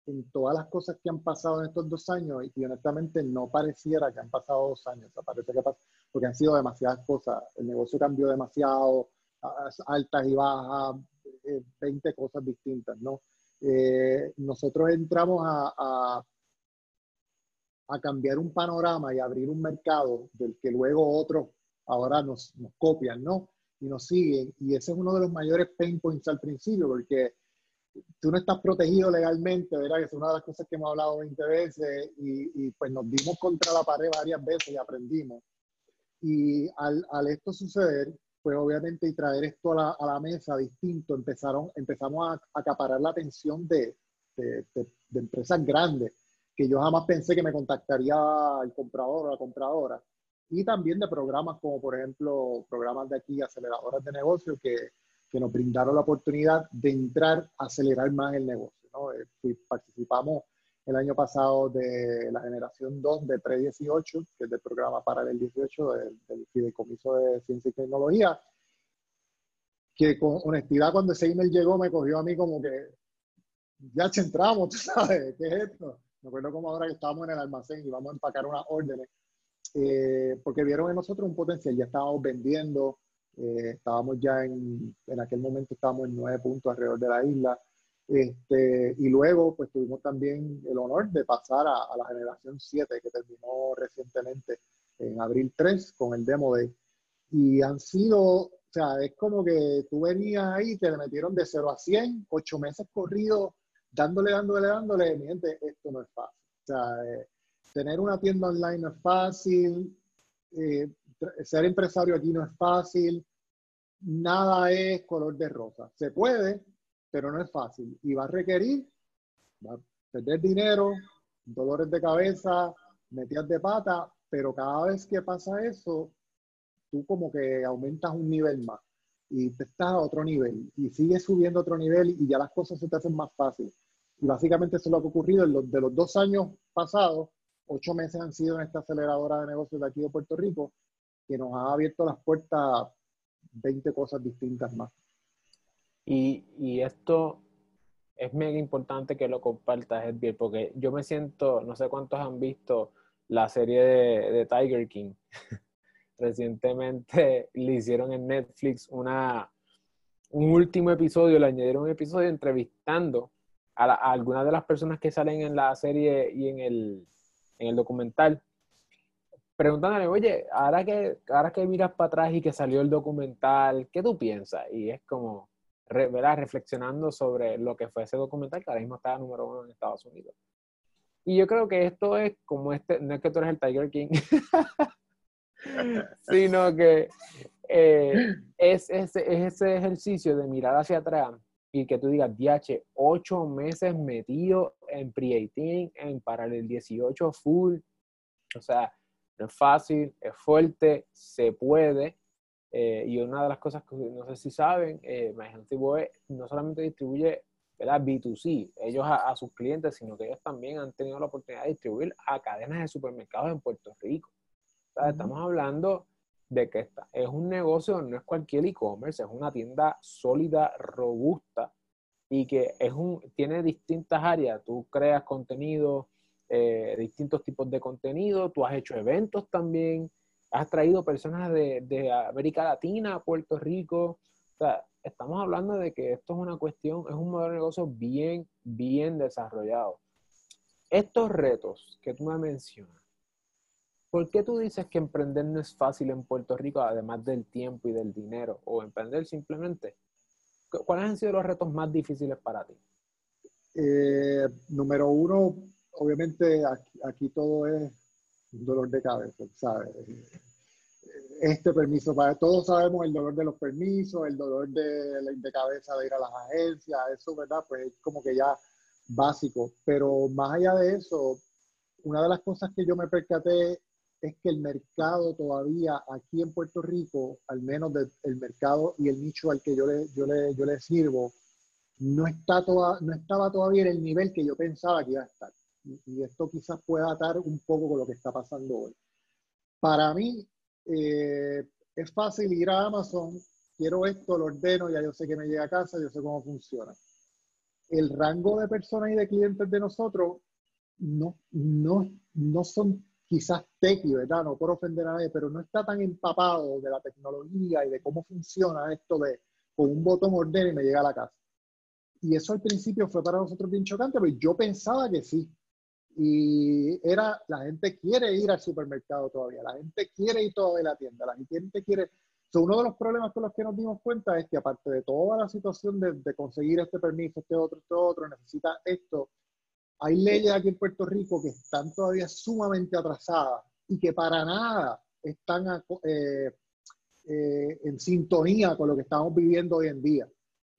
en todas las cosas que han pasado en estos dos años y honestamente no pareciera que han pasado dos años, parece que porque han sido demasiadas cosas, el negocio cambió demasiado, altas y bajas, 20 eh, cosas distintas, ¿no? Eh, nosotros entramos a, a, a, cambiar un panorama y abrir un mercado del que luego otros ahora nos, nos copian, ¿no? y nos siguen. Y ese es uno de los mayores pain points al principio, porque tú no estás protegido legalmente, ¿verdad? Que es una de las cosas que hemos hablado 20 veces y, pues nos dimos contra la pared varias veces y aprendimos. Y al, al esto suceder, pues obviamente y traer esto a la, mesa distinto, empezaron, empezamos a, acaparar la atención de, de, de, empresas grandes, que yo jamás pensé que me contactaría el comprador o la compradora y también de programas como por ejemplo programas de aquí, aceleradoras de negocio que, que nos brindaron la oportunidad de entrar a acelerar más el negocio. ¿no? Eh, participamos el año pasado de la generación 2 de Pre-18, que es del programa para el 18 del, del Fideicomiso de Ciencia y Tecnología, que con honestidad cuando ese email llegó me cogió a mí como que ya entramos, tú sabes, ¿qué es esto? Me acuerdo como ahora que estábamos en el almacén y vamos a empacar unas órdenes eh, porque vieron en nosotros un potencial, ya estábamos vendiendo, eh, estábamos ya en, en aquel momento estábamos en nueve puntos alrededor de la isla, este, y luego pues tuvimos también el honor de pasar a, la generación 7 que terminó recientemente en abril 3 con el Demo Day. Y han sido, o sea, es como que tú venías ahí, te metieron de 0 a 100, 8 meses corridos dándole, dándole, dándole, mi gente, esto no es fácil. O sea, eh, tener una tienda online no es fácil, eh, ser empresario aquí no es fácil, nada es color de rosa. Se puede, pero no es fácil. Y va a requerir, perder dinero, dolores de cabeza, metidas de pata, pero cada vez que pasa eso, tú como que aumentas un nivel más y te estás a otro nivel y sigues subiendo a otro nivel y ya las cosas se te hacen más fáciles. Y básicamente eso es lo que ha ocurrido en los, de los dos años pasados, ocho meses han sido en esta aceleradora de negocios de aquí de Puerto Rico, que nos ha abierto las puertas a 20 cosas distintas más. Y, y esto es mega importante que lo compartas, Edgar, porque yo me siento, no sé cuántos han visto la serie de, de Tiger King. Recientemente le hicieron en Netflix una, un último episodio, le añadieron un episodio entrevistando a, algunas de las personas que salen en la serie y en el, en el documental, preguntándole, oye, ahora que, ahora que miras para atrás y que salió el documental, ¿qué tú piensas? Y es como, ¿verdad? reflexionando sobre lo que fue ese documental, que ahora mismo está número uno en Estados Unidos. Y yo creo que esto es como este, no es que tú eres el Tiger King, sino que eh, es, es, ese ejercicio de mirar hacia atrás y que tú digas, DH, ocho meses metido en pre-18, en el 18 full. O sea, no es fácil, es fuerte, se puede. Eh, y una de las cosas que no sé si saben, eh, no solamente distribuye ¿verdad? B2C, ellos a, sus clientes, sino que ellos también han tenido la oportunidad de distribuir a cadenas de supermercados en Puerto Rico. Estamos hablando de que esta es un negocio, no es cualquier e-commerce, es una tienda sólida, robusta y que es un, tiene distintas áreas. Tú creas contenido, eh, distintos tipos de contenido, tú has hecho eventos también, has traído personas de, de América Latina Puerto Rico. O sea, estamos hablando de que esto es una cuestión, es un modelo de negocio bien, bien desarrollado. Estos retos que tú me mencionas, ¿por qué tú dices que emprender no es fácil en Puerto Rico, además del tiempo y del dinero? O emprender simplemente. ¿Cuáles han sido los retos más difíciles para ti? Eh, número uno, obviamente aquí, todo es dolor de cabeza, ¿sabes? Este permiso para todos sabemos el dolor de los permisos, el dolor de, de cabeza de ir a las agencias, eso, ¿verdad? Pues es como que ya básico. Pero más allá de eso, una de las cosas que yo me percaté es que el mercado todavía aquí en Puerto Rico, al menos el mercado y el nicho al que yo le, yo le, yo le sirvo, no, está toda, no estaba todavía en el nivel que yo pensaba que iba a estar. Y, esto quizás pueda atar un poco con lo que está pasando hoy. Para mí, eh, es fácil ir a Amazon, quiero esto, lo ordeno, ya yo sé que me llega a casa, yo sé cómo funciona. El rango de personas y de clientes de nosotros no, no, no son quizás tequi, ¿verdad? No por ofender a nadie, pero no está tan empapado de la tecnología y de cómo funciona esto de con un botón ordeno y me llega a la casa. Y eso al principio fue para nosotros bien chocante, pero yo pensaba que sí. Y era, la gente quiere ir al supermercado todavía, la gente quiere ir todavía a la tienda, la gente quiere... uno de los problemas con los que nos dimos cuenta es que aparte de toda la situación de, de conseguir este permiso, este otro, este otro, necesita esto, hay leyes aquí en Puerto Rico que están todavía sumamente atrasadas y que para nada están eh, eh, en sintonía con lo que estamos viviendo hoy en día.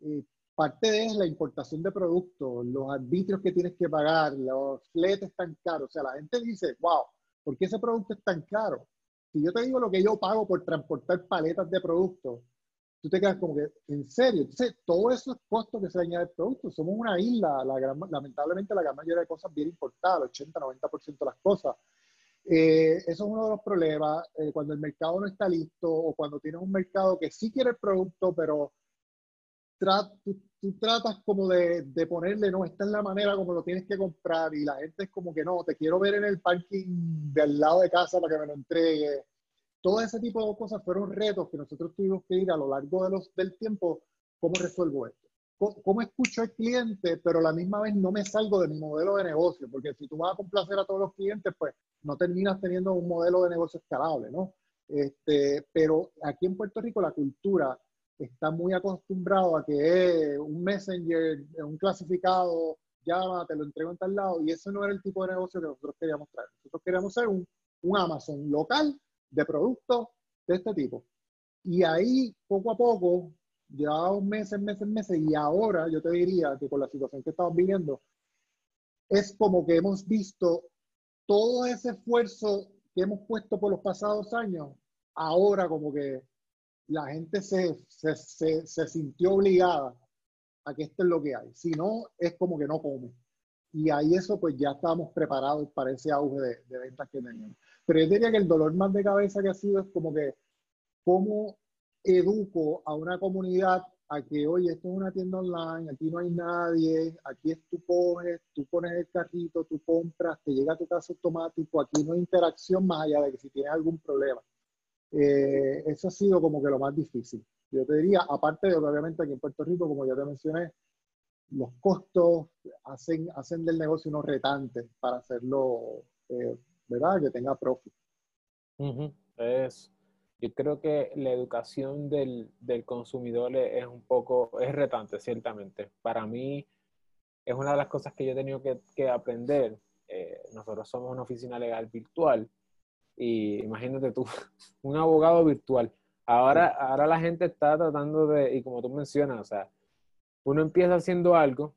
Eh, Parte de es la importación de productos, los arbitrios que tienes que pagar, los fletes tan caros. O sea, la gente dice, wow, ¿por qué ese producto es tan caro? Si yo te digo lo que yo pago por transportar paletas de productos, tú te quedas como que, ¿en serio? Entonces, todo eso es costo que se añade al producto. Somos una isla, lamentablemente la gran mayoría de cosas bien importadas, el 80-90% de las cosas. Eh, eso es uno de los problemas. Eh, cuando el mercado no está listo o cuando tienes un mercado que sí quiere el producto, pero tú, tratas como de, de, ponerle, no, esta es la manera como lo tienes que comprar y la gente es como que no, te quiero ver en el parking del lado de casa para que me lo entregue. Todo ese tipo de cosas fueron retos que nosotros tuvimos que ir a lo largo de los, del tiempo, ¿cómo resuelvo esto? ¿Cómo, escucho al cliente, pero a la misma vez no me salgo de mi modelo de negocio? Porque si tú vas a complacer a todos los clientes, pues no terminas teniendo un modelo de negocio escalable, ¿no? Este, pero aquí en Puerto Rico la cultura está muy acostumbrado a que un messenger, un clasificado llama, te lo entrego en tal lado, y ese no era el tipo de negocio que nosotros queríamos traer. Nosotros queríamos ser un, un Amazon local de productos de este tipo. Y ahí, poco a poco, llevamos meses, meses, meses, y ahora yo te diría que con la situación que estamos viviendo, es como que hemos visto todo ese esfuerzo que hemos puesto por los pasados años, ahora como que la gente se, se, se, sintió obligada a que esto es lo que hay. Si no, es como que no come. Y ahí eso, pues ya estábamos preparados para ese auge de, de ventas que teníamos. Pero yo diría que el dolor más de cabeza que ha sido es como que, ¿cómo educo a una comunidad a que, oye, esto es una tienda online, aquí no hay nadie, aquí es tú coges, tú pones el carrito, tú compras, te llega a tu casa automático, aquí no hay interacción más allá de que si tienes algún problema. Eh, eso ha sido como que lo más difícil. Yo te diría, aparte de obviamente aquí en Puerto Rico, como ya te mencioné, los costos hacen, hacen del negocio unos retantes para hacerlo, eh, ¿verdad? Que tenga profit. Es, yo creo que la educación del, del, consumidor es un poco, es retante, ciertamente. Para mí es una de las cosas que yo he tenido que, que aprender. Eh, nosotros somos una oficina legal virtual y imagínate tú, un abogado virtual. Ahora, ahora la gente está tratando de, y como tú mencionas, o sea, uno empieza haciendo algo,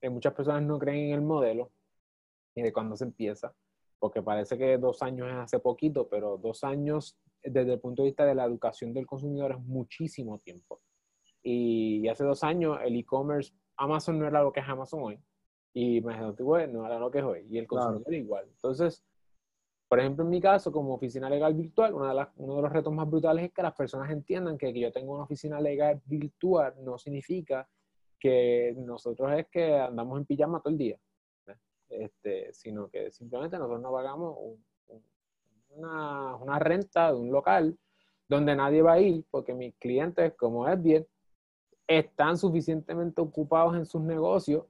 que muchas personas no creen en el modelo, y de cuando se empieza, porque parece que dos años es hace poquito, pero dos años desde el punto de vista de la educación del consumidor es muchísimo tiempo. Y hace dos años el e-commerce, Amazon no era lo que es Amazon hoy, y bueno, no era lo que es hoy, y el consumidor igual. Entonces, por ejemplo, en mi caso, como oficina legal virtual, uno de los retos más brutales es que las personas entiendan que, que yo tengo una oficina legal virtual no significa que nosotros es que andamos en pijama todo el día, este, sino que simplemente nosotros no pagamos una, una, renta de un local donde nadie va a ir porque mis clientes, como es bien, están suficientemente ocupados en sus negocios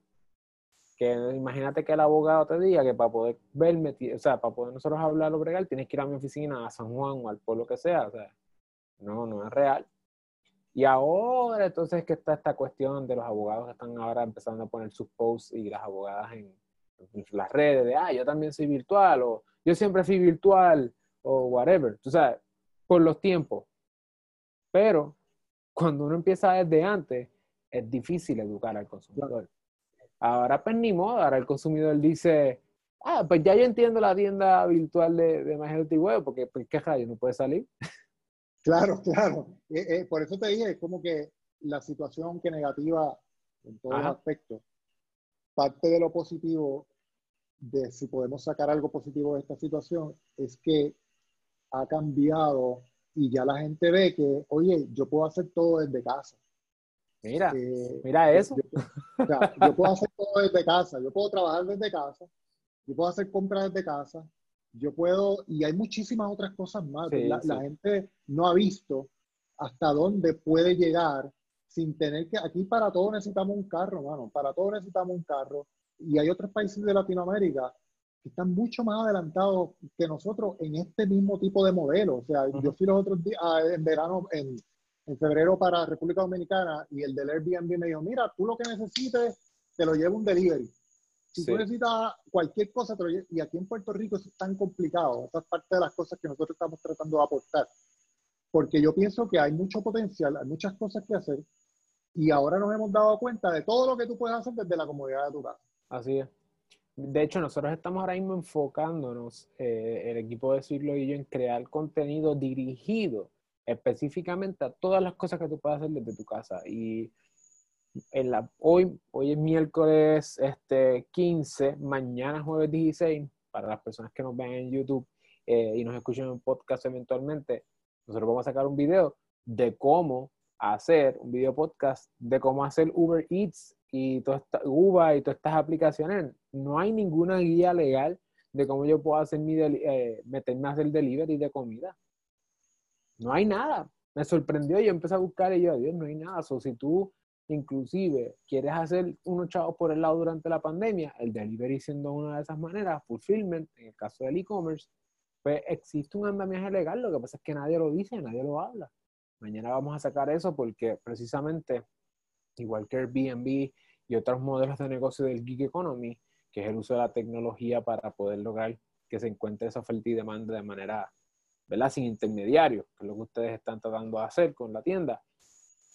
que imagínate que el abogado te diga que para poder verme, o sea, para poder nosotros hablar o bregar, tienes que ir a mi oficina a San Juan o al pueblo que sea, o sea, no, no es real. Y ahora entonces es que está esta cuestión de los abogados que están ahora empezando a poner sus posts y las abogadas en, las redes de, ah, yo también soy virtual, o yo siempre fui virtual, o whatever, tú sabes, por los tiempos. Pero cuando uno empieza desde antes, es difícil educar al consumidor. Ahora pues ni modo, ahora el consumidor dice, ah, pues ya yo entiendo la tienda virtual de, de My Web, porque pues, qué rayo, no puede salir. Claro, claro. Eh, eh, por eso te dije, es como que la situación que negativa en todos los aspectos, parte de lo positivo, de si podemos sacar algo positivo de esta situación, es que ha cambiado y ya la gente ve que, oye, yo puedo hacer todo desde casa. Mira, eh, mira eso. Yo, puedo hacer todo desde casa, yo puedo trabajar desde casa, yo puedo hacer compras desde casa, yo puedo, y hay muchísimas otras cosas más. la, gente no ha visto hasta dónde puede llegar sin tener que, aquí para todo necesitamos un carro, mano, para todo necesitamos un carro. Y hay otros países de Latinoamérica que están mucho más adelantados que nosotros en este mismo tipo de modelo. O sea, yo fui los otros días, ah, en verano, en, en febrero para República Dominicana y el del Airbnb me dijo, mira, tú lo que necesites, te lo llevo un delivery. Si tú necesitas cualquier cosa, te lo y aquí en Puerto Rico es tan complicado. Esa es parte de las cosas que nosotros estamos tratando de aportar. Porque yo pienso que hay mucho potencial, hay muchas cosas que hacer y ahora nos hemos dado cuenta de todo lo que tú puedes hacer desde la comodidad de tu casa. Así es. De hecho, nosotros estamos ahora mismo enfocándonos, eh, el equipo de Siglo y yo, en crear contenido dirigido específicamente a todas las cosas que tú puedes hacer desde tu casa. Y en la, hoy, hoy es miércoles este, 15, mañana jueves 16, para las personas que nos ven en YouTube eh, y nos escuchan en podcast eventualmente, nosotros vamos a sacar un video de cómo hacer un video podcast de cómo hacer Uber Eats y toda esta, Uber y todas estas aplicaciones. No hay ninguna guía legal de cómo yo puedo hacer mi eh, meterme a hacer delivery de comida no hay nada. Me sorprendió, yo empecé a buscar y yo, Dios, no hay nada. O si tú inclusive quieres hacer unos chavos por el lado durante la pandemia, el delivery siendo una de esas maneras, fulfillment, en el caso del e-commerce, pues existe un andamiaje legal, lo que pasa es que nadie lo dice, nadie lo habla. Mañana vamos a sacar eso porque precisamente, igual que Airbnb y otros modelos de negocio del gig economy, que es el uso de la tecnología para poder lograr que se encuentre esa oferta y demanda de manera, ¿verdad? Sin intermediarios, que es lo que ustedes están tratando de hacer con la tienda.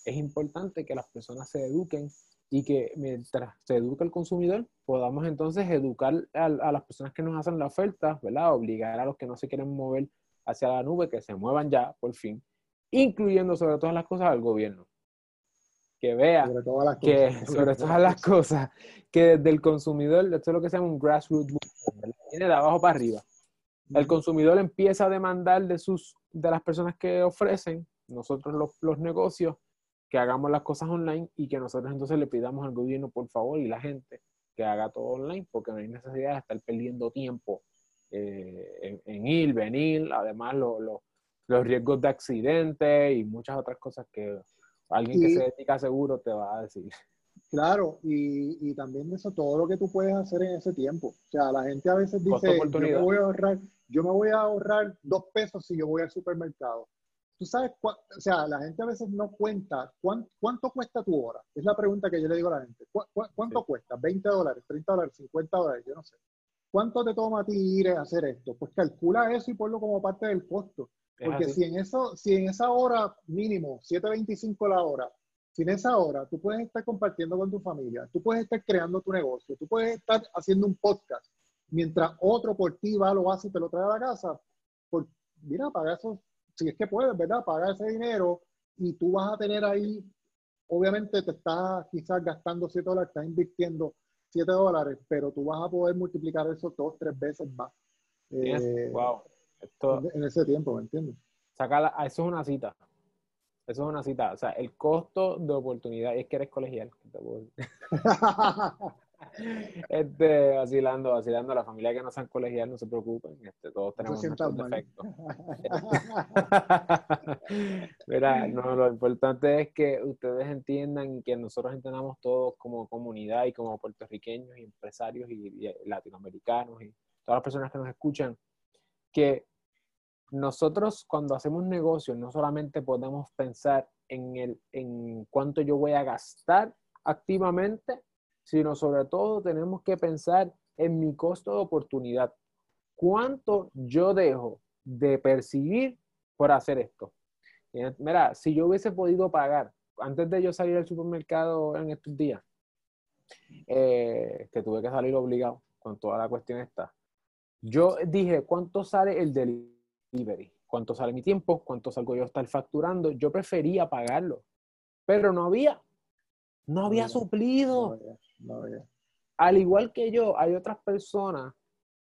Es importante que las personas se eduquen y que mientras se educa el consumidor, podamos entonces educar a, a, las personas que nos hacen la oferta, ¿verdad? Obligar a los que no se quieren mover hacia la nube que se muevan ya, por fin, incluyendo sobre todas las cosas al gobierno. Que vea que sobre todas las cosas, que desde el consumidor, esto es lo que se llama un grassroots movement, viene de abajo para arriba. El consumidor empieza a demandar de, sus, de las personas que ofrecen, nosotros los, los negocios, que hagamos las cosas online y que nosotros entonces le pidamos al gobierno, por favor, y la gente que haga todo online, porque no hay necesidad de estar perdiendo tiempo eh, en, ir, venir, además los riesgos de accidentes y muchas otras cosas que alguien que se dedica seguro te va a decir. Claro, y, y, también eso, todo lo que tú puedes hacer en ese tiempo. O sea, la gente a veces dice, yo me voy a ahorrar, yo me voy a ahorrar dos pesos si yo voy al supermercado. Tú sabes, o sea, la gente a veces no cuenta cuánto, cuesta tu hora. Es la pregunta que yo le digo a la gente. ¿Cuánto cuesta? ¿20 dólares, 30 dólares, 50 dólares? Yo no sé. ¿Cuánto te toma a ti ir a hacer esto? Pues calcula eso y ponlo como parte del costo. Porque si en, eso, si en esa hora mínimo, 7.25 la hora, si en esa hora tú puedes estar compartiendo con tu familia, tú puedes estar creando tu negocio, tú puedes estar haciendo un podcast, mientras otro por ti va, lo hace y te lo trae a la casa, mira, paga eso, si es que puedes, ¿verdad? Paga ese dinero y tú vas a tener ahí, obviamente te estás quizás gastando 7 dólares, estás invirtiendo 7 dólares, pero tú vas a poder multiplicar eso dos, tres veces más. wow. Esto, en, ese tiempo, ¿me entiendes? Saca eso es una cita. Eso es una cita. O sea, el costo de oportunidad, y es que eres colegial. este, vacilando, vacilando, la familia que no sean colegial, no se preocupen, este, todos tenemos nuestros defectos. Mira, no, lo importante es que ustedes entiendan y que nosotros entendamos todos como comunidad y como puertorriqueños y empresarios y, latinoamericanos y todas las personas que nos escuchan, que nosotros cuando hacemos negocios no solamente podemos pensar en, el, en cuánto yo voy a gastar activamente, sino sobre todo tenemos que pensar en mi costo de oportunidad. ¿Cuánto yo dejo de percibir por hacer esto? Mira, si yo hubiese podido pagar, antes de yo salir al supermercado en estos días, eh, que tuve que salir obligado con toda la cuestión esta, yo dije, ¿cuánto sale el delivery? ¿Cuánto sale mi tiempo? ¿Cuánto salgo yo a estar facturando? Yo prefería pagarlo, pero no había. No había suplido. Al igual que yo, hay otras personas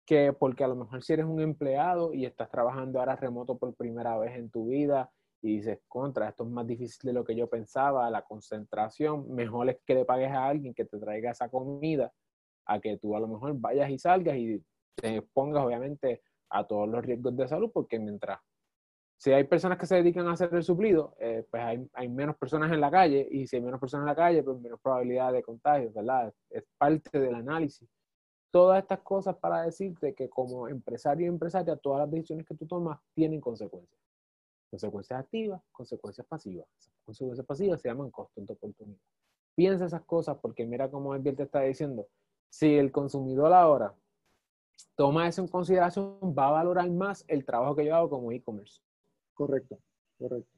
que, porque a lo mejor si eres un empleado y estás trabajando ahora remoto por primera vez en tu vida y dices, contra, esto es más difícil de lo que yo pensaba, la concentración, mejor es que le pagues a alguien que te traiga esa comida a que tú a lo mejor vayas y salgas y te expongas obviamente a todos los riesgos de salud, porque mientras si hay personas que se dedican a hacer el suplido, eh, pues hay, hay, menos personas en la calle y si hay menos personas en la calle, pues menos probabilidad de contagio, ¿verdad? Es parte del análisis. Todas estas cosas para decirte que como empresario y empresaria, todas las decisiones que tú tomas tienen consecuencias. Consecuencias activas, consecuencias pasivas. consecuencias pasivas se llaman costos de oportunidad. Piensa esas cosas porque mira cómo el te está diciendo, si el consumidor ahora toma eso en consideración, va a valorar más el trabajo que yo hago como e-commerce. Correcto, correcto.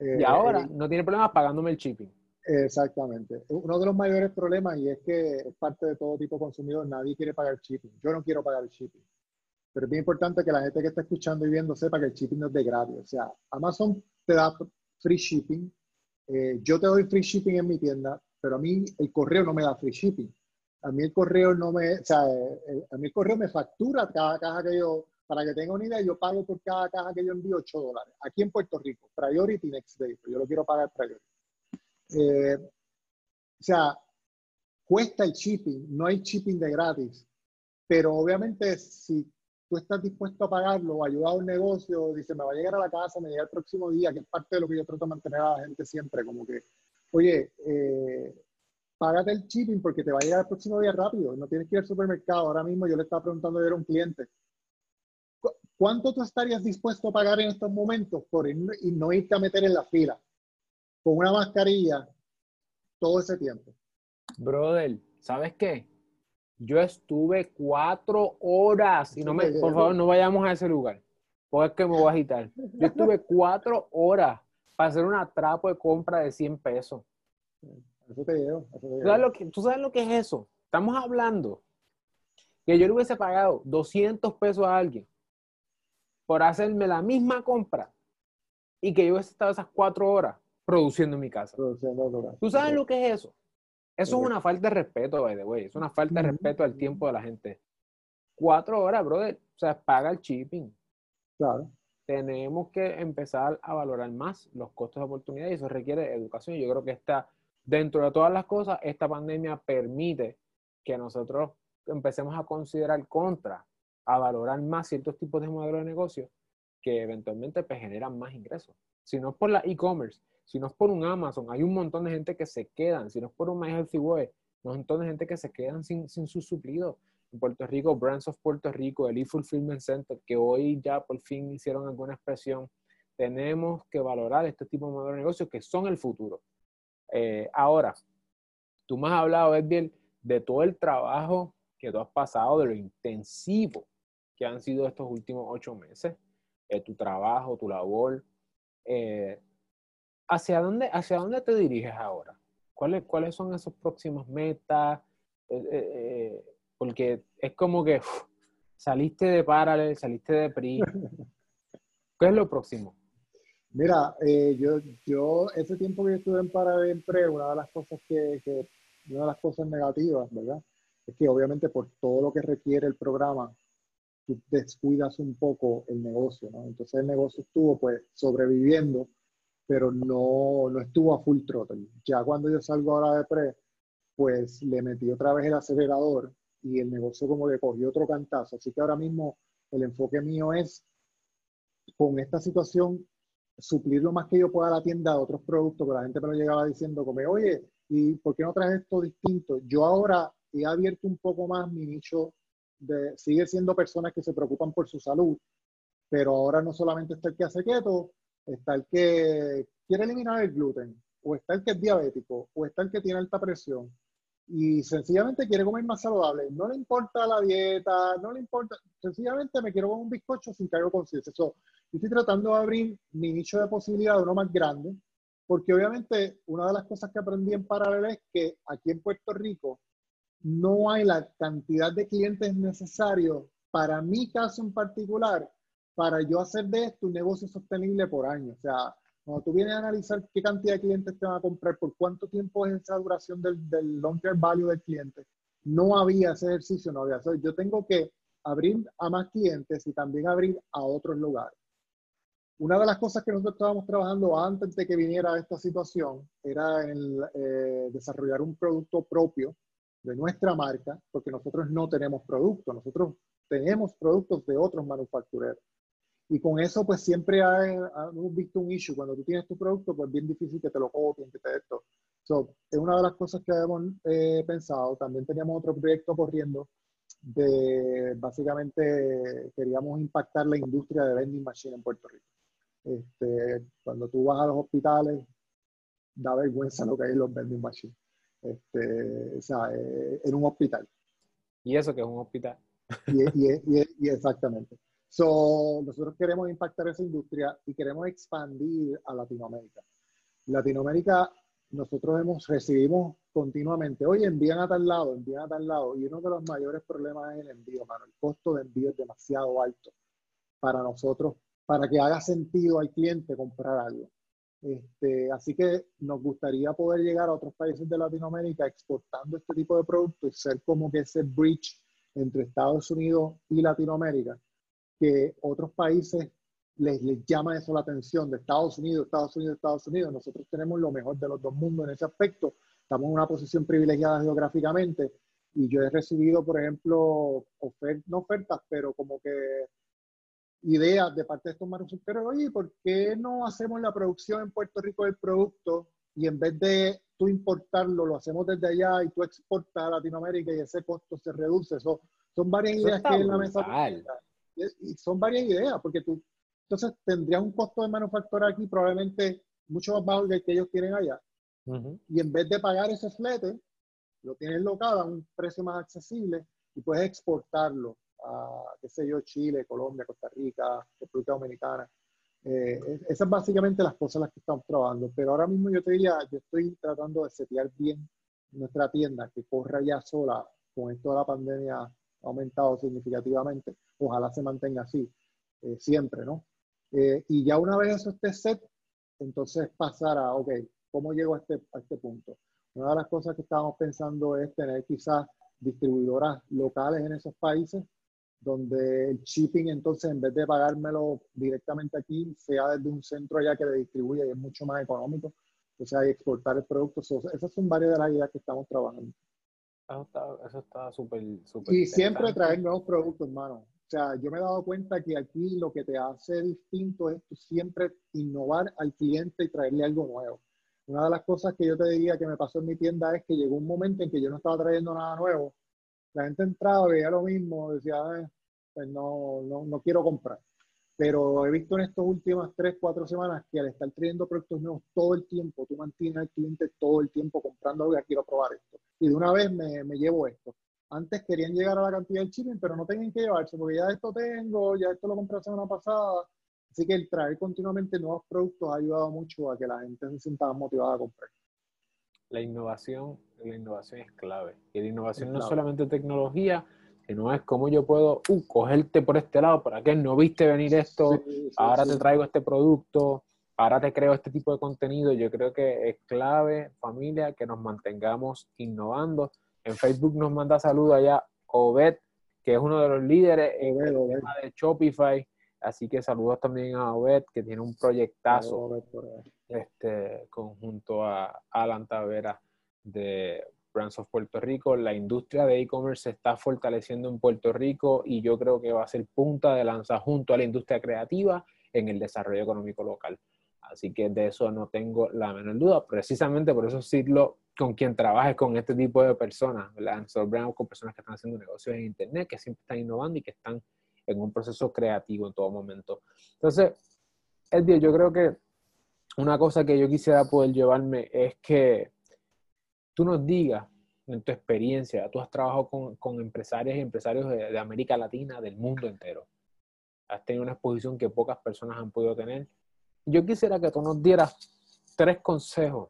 y eh, ahora eh, no tiene problema pagándome el shipping. Exactamente. Uno de los mayores problemas, y es que es parte de todo tipo de consumidor, nadie quiere pagar shipping. Yo no quiero pagar el shipping. Pero es bien importante que la gente que está escuchando y viendo sepa que el shipping no es de gratis. O sea, Amazon te da free shipping. Eh, yo te doy free shipping en mi tienda, pero a mí el correo no me da free shipping. A mí el correo no me, o sea, a mí el correo me factura cada caja que yo para que tenga una idea, yo pago por cada caja que yo envío 8 dólares. Aquí en Puerto Rico, Priority Next Day, yo lo quiero pagar Priority. Eh, o sea, cuesta el shipping, no hay shipping de gratis, pero obviamente si tú estás dispuesto a pagarlo ayudar a un negocio, dice, me va a llegar a la casa, me llega el próximo día, que es parte de lo que yo trato de mantener a la gente siempre, como que, oye, eh, págate el shipping porque te va a llegar el próximo día rápido, no tienes que ir al supermercado. Ahora mismo yo le estaba preguntando a un cliente, ¿Cuánto tú estarías dispuesto a pagar en estos momentos por ir, y no irte a meter en la fila con una mascarilla todo ese tiempo? Brother, ¿sabes qué? Yo estuve cuatro horas, y no me, por favor, no vayamos a ese lugar, porque es que me voy a agitar. Yo estuve cuatro horas para hacer un atrapo de compra de 100 pesos. Eso te llevo. ¿Tú, sabes lo que, ¿Tú sabes lo que es eso? Estamos hablando que yo le hubiese pagado 200 pesos a alguien por hacerme la misma compra y que yo hubiese estado esas cuatro horas produciendo en mi casa. ¿Tú sabes lo que es eso? Eso es una falta de respeto, by the way. Es una falta de respeto al tiempo de la gente. Cuatro horas, brother. O sea, paga el shipping. Claro. Tenemos que empezar a valorar más los costos de oportunidad y eso requiere educación. Yo creo que está, dentro de todas las cosas, esta pandemia permite que nosotros empecemos a considerar contra, a valorar más ciertos tipos de modelos de negocio que eventualmente pues, generan más ingresos. Si no es por la e-commerce, si no es por un Amazon, hay un montón de gente que se quedan, si no es por un My Healthy Way, un montón de gente que se quedan sin, sin su suplido. En Puerto Rico, Brands of Puerto Rico, el e-Fulfillment Center, que hoy ya por fin hicieron alguna expresión, tenemos que valorar este tipo de modelos de negocio que son el futuro. Eh, ahora, tú me has hablado, Edviel, de todo el trabajo que tú has pasado, de lo intensivo que han sido estos últimos ocho meses, eh, tu trabajo, tu labor. Eh, ¿hacia, dónde, ¿Hacia dónde te diriges ahora? ¿Cuáles, cuáles son esas próximas metas? Eh, porque es como que saliste de Parallel, saliste de PRI. ¿Qué es lo próximo? Mira, yo, yo ese tiempo que estuve en Parallel, una de las cosas que, una de las cosas negativas, ¿verdad? es que obviamente por todo lo que requiere el programa, tú descuidas un poco el negocio, ¿no? Entonces el negocio estuvo pues sobreviviendo, pero no, no estuvo a full throttle. Ya cuando yo salgo ahora de pre, pues le metí otra vez el acelerador y el negocio como que cogió otro cantazo. Así que ahora mismo el enfoque mío es con esta situación suplir lo más que yo pueda a la tienda de otros productos, que la gente me lo llegaba diciendo como, oye, ¿y por qué no traes esto distinto? Yo ahora he abierto un poco más mi nicho de, sigue siendo personas que se preocupan por su salud, pero ahora no solamente está el que hace keto, está el que quiere eliminar el gluten, o está el que es diabético, o está el que tiene alta presión, y sencillamente quiere comer más saludable. No le importa la dieta, no le importa, sencillamente me quiero comer un bizcocho sin cargo conciencia. So, yo estoy tratando de abrir mi nicho de posibilidad uno más grande, porque obviamente una de las cosas que aprendí en paralelo es que aquí en Puerto Rico no hay la cantidad de clientes necesarios para mi caso en particular para yo hacer de esto un negocio sostenible por año. O sea, cuando tú vienes a analizar qué cantidad de clientes te van a comprar, por cuánto tiempo es esa duración del, long term value del cliente, no había ese ejercicio, no había. yo tengo que abrir a más clientes y también abrir a otros lugares. Una de las cosas que nosotros estábamos trabajando antes de que viniera esta situación era el, eh, desarrollar un producto propio de nuestra marca, porque nosotros no tenemos productos, nosotros tenemos productos de otros manufactureros. Y con eso, pues siempre hemos visto un issue. Cuando tú tienes tu producto, pues bien difícil que te lo copien, que te esto. So, es una de las cosas que habíamos eh, pensado. También teníamos otro proyecto corriendo de, básicamente, queríamos impactar la industria de vending machine en Puerto Rico. Este, cuando tú vas a los hospitales, da vergüenza lo que hay los vending machines este, o sea, eh, en un hospital. ¿Y eso que es un hospital? Y, exactamente. So, nosotros queremos impactar esa industria y queremos expandir a Latinoamérica. Latinoamérica, nosotros hemos, recibimos continuamente, oye, envían a tal lado, envían a tal lado, y uno de los mayores problemas es el envío, mano. El costo de envío es demasiado alto para nosotros, para que haga sentido al cliente comprar algo. Este, así que nos gustaría poder llegar a otros países de Latinoamérica exportando este tipo de productos y ser como que ese bridge entre Estados Unidos y Latinoamérica, que otros países les, les llama eso la atención, de Estados Unidos, Estados Unidos, Estados Unidos. Nosotros tenemos lo mejor de los dos mundos en ese aspecto. Estamos en una posición privilegiada geográficamente y yo he recibido, por ejemplo, no ofertas, pero como que ideas de parte de estos manufactureros, oye, ¿por qué no hacemos la producción en Puerto Rico del producto y en vez de tú importarlo, lo hacemos desde allá y tú exportas a Latinoamérica y ese costo se reduce? Eso, son varias ideas que hay en la mesa. Y son varias ideas, porque tú entonces tendrías un costo de manufactura aquí probablemente mucho más bajo que el que ellos tienen allá. Y en vez de pagar ese flete, lo tienes local a un precio más accesible y puedes exportarlo a, qué sé yo, Chile, Colombia, Costa Rica, República Dominicana. Eh, esas básicamente las cosas las que estamos trabajando. Pero ahora mismo yo te diría, yo estoy tratando de setear bien nuestra tienda, que corra ya sola, con esto de la pandemia ha aumentado significativamente. Ojalá se mantenga así, eh, siempre, ¿no? Eh, y ya una vez eso esté set, entonces pasar a, ok, ¿cómo llego a este, a este punto? Una de las cosas que estábamos pensando es tener quizás distribuidoras locales en esos países, donde el shipping entonces en vez de pagármelo directamente aquí, sea desde un centro allá que le distribuye y es mucho más económico. O sea, exportar el producto. esas son varias de las ideas que estamos trabajando. Eso está súper, súper. Y siempre traer nuevos productos, hermano. O sea, yo me he dado cuenta que aquí lo que te hace distinto es siempre innovar al cliente y traerle algo nuevo. Una de las cosas que yo te diría que me pasó en mi tienda es que llegó un momento en que yo no estaba trayendo nada nuevo. La gente entraba, veía lo mismo, decía, eh, pues no, no, no quiero comprar. Pero he visto en estas últimas tres, cuatro semanas que al estar trayendo productos nuevos todo el tiempo, tú mantienes al cliente todo el tiempo comprando algo y quiero probar esto. Y de una vez me, me llevo esto. Antes querían llegar a la cantidad de shipping, pero no tenían que llevarse, porque ya esto tengo, ya esto lo compré la semana pasada, Así que el traer continuamente nuevos productos ha ayudado mucho a que la gente se sienta motivada a comprar. La innovación, la innovación es clave. Y la innovación no es solamente tecnología, sino es cómo yo puedo uh, cogerte por este lado, para que no viste venir esto, ahora te traigo este producto, ahora te creo este tipo de contenido. Yo creo que es clave, familia, que nos mantengamos innovando. En Facebook nos manda saludos allá Obed, que es uno de los líderes en el tema de Shopify. Así que saludos también a Obed, que tiene un proyectazo este, conjunto a Alan Tavera de Brands of Puerto Rico. La industria de e-commerce se está fortaleciendo en Puerto Rico y yo creo que va a ser punta de lanza junto a la industria creativa en el desarrollo económico local. Así que de eso no tengo la menor duda. Precisamente por eso Sidlo, con quien trabaje con este tipo de personas, ¿verdad? con personas que están haciendo negocios en Internet, que siempre están innovando y que están en un proceso creativo en todo momento. Entonces, Eddie, yo creo que una cosa que yo quisiera poder llevarme es que tú nos digas en tu experiencia, tú has trabajado con, con empresarios y empresarios de, de, América Latina, del mundo entero. Has tenido una exposición que pocas personas han podido tener. Yo quisiera que tú nos dieras tres consejos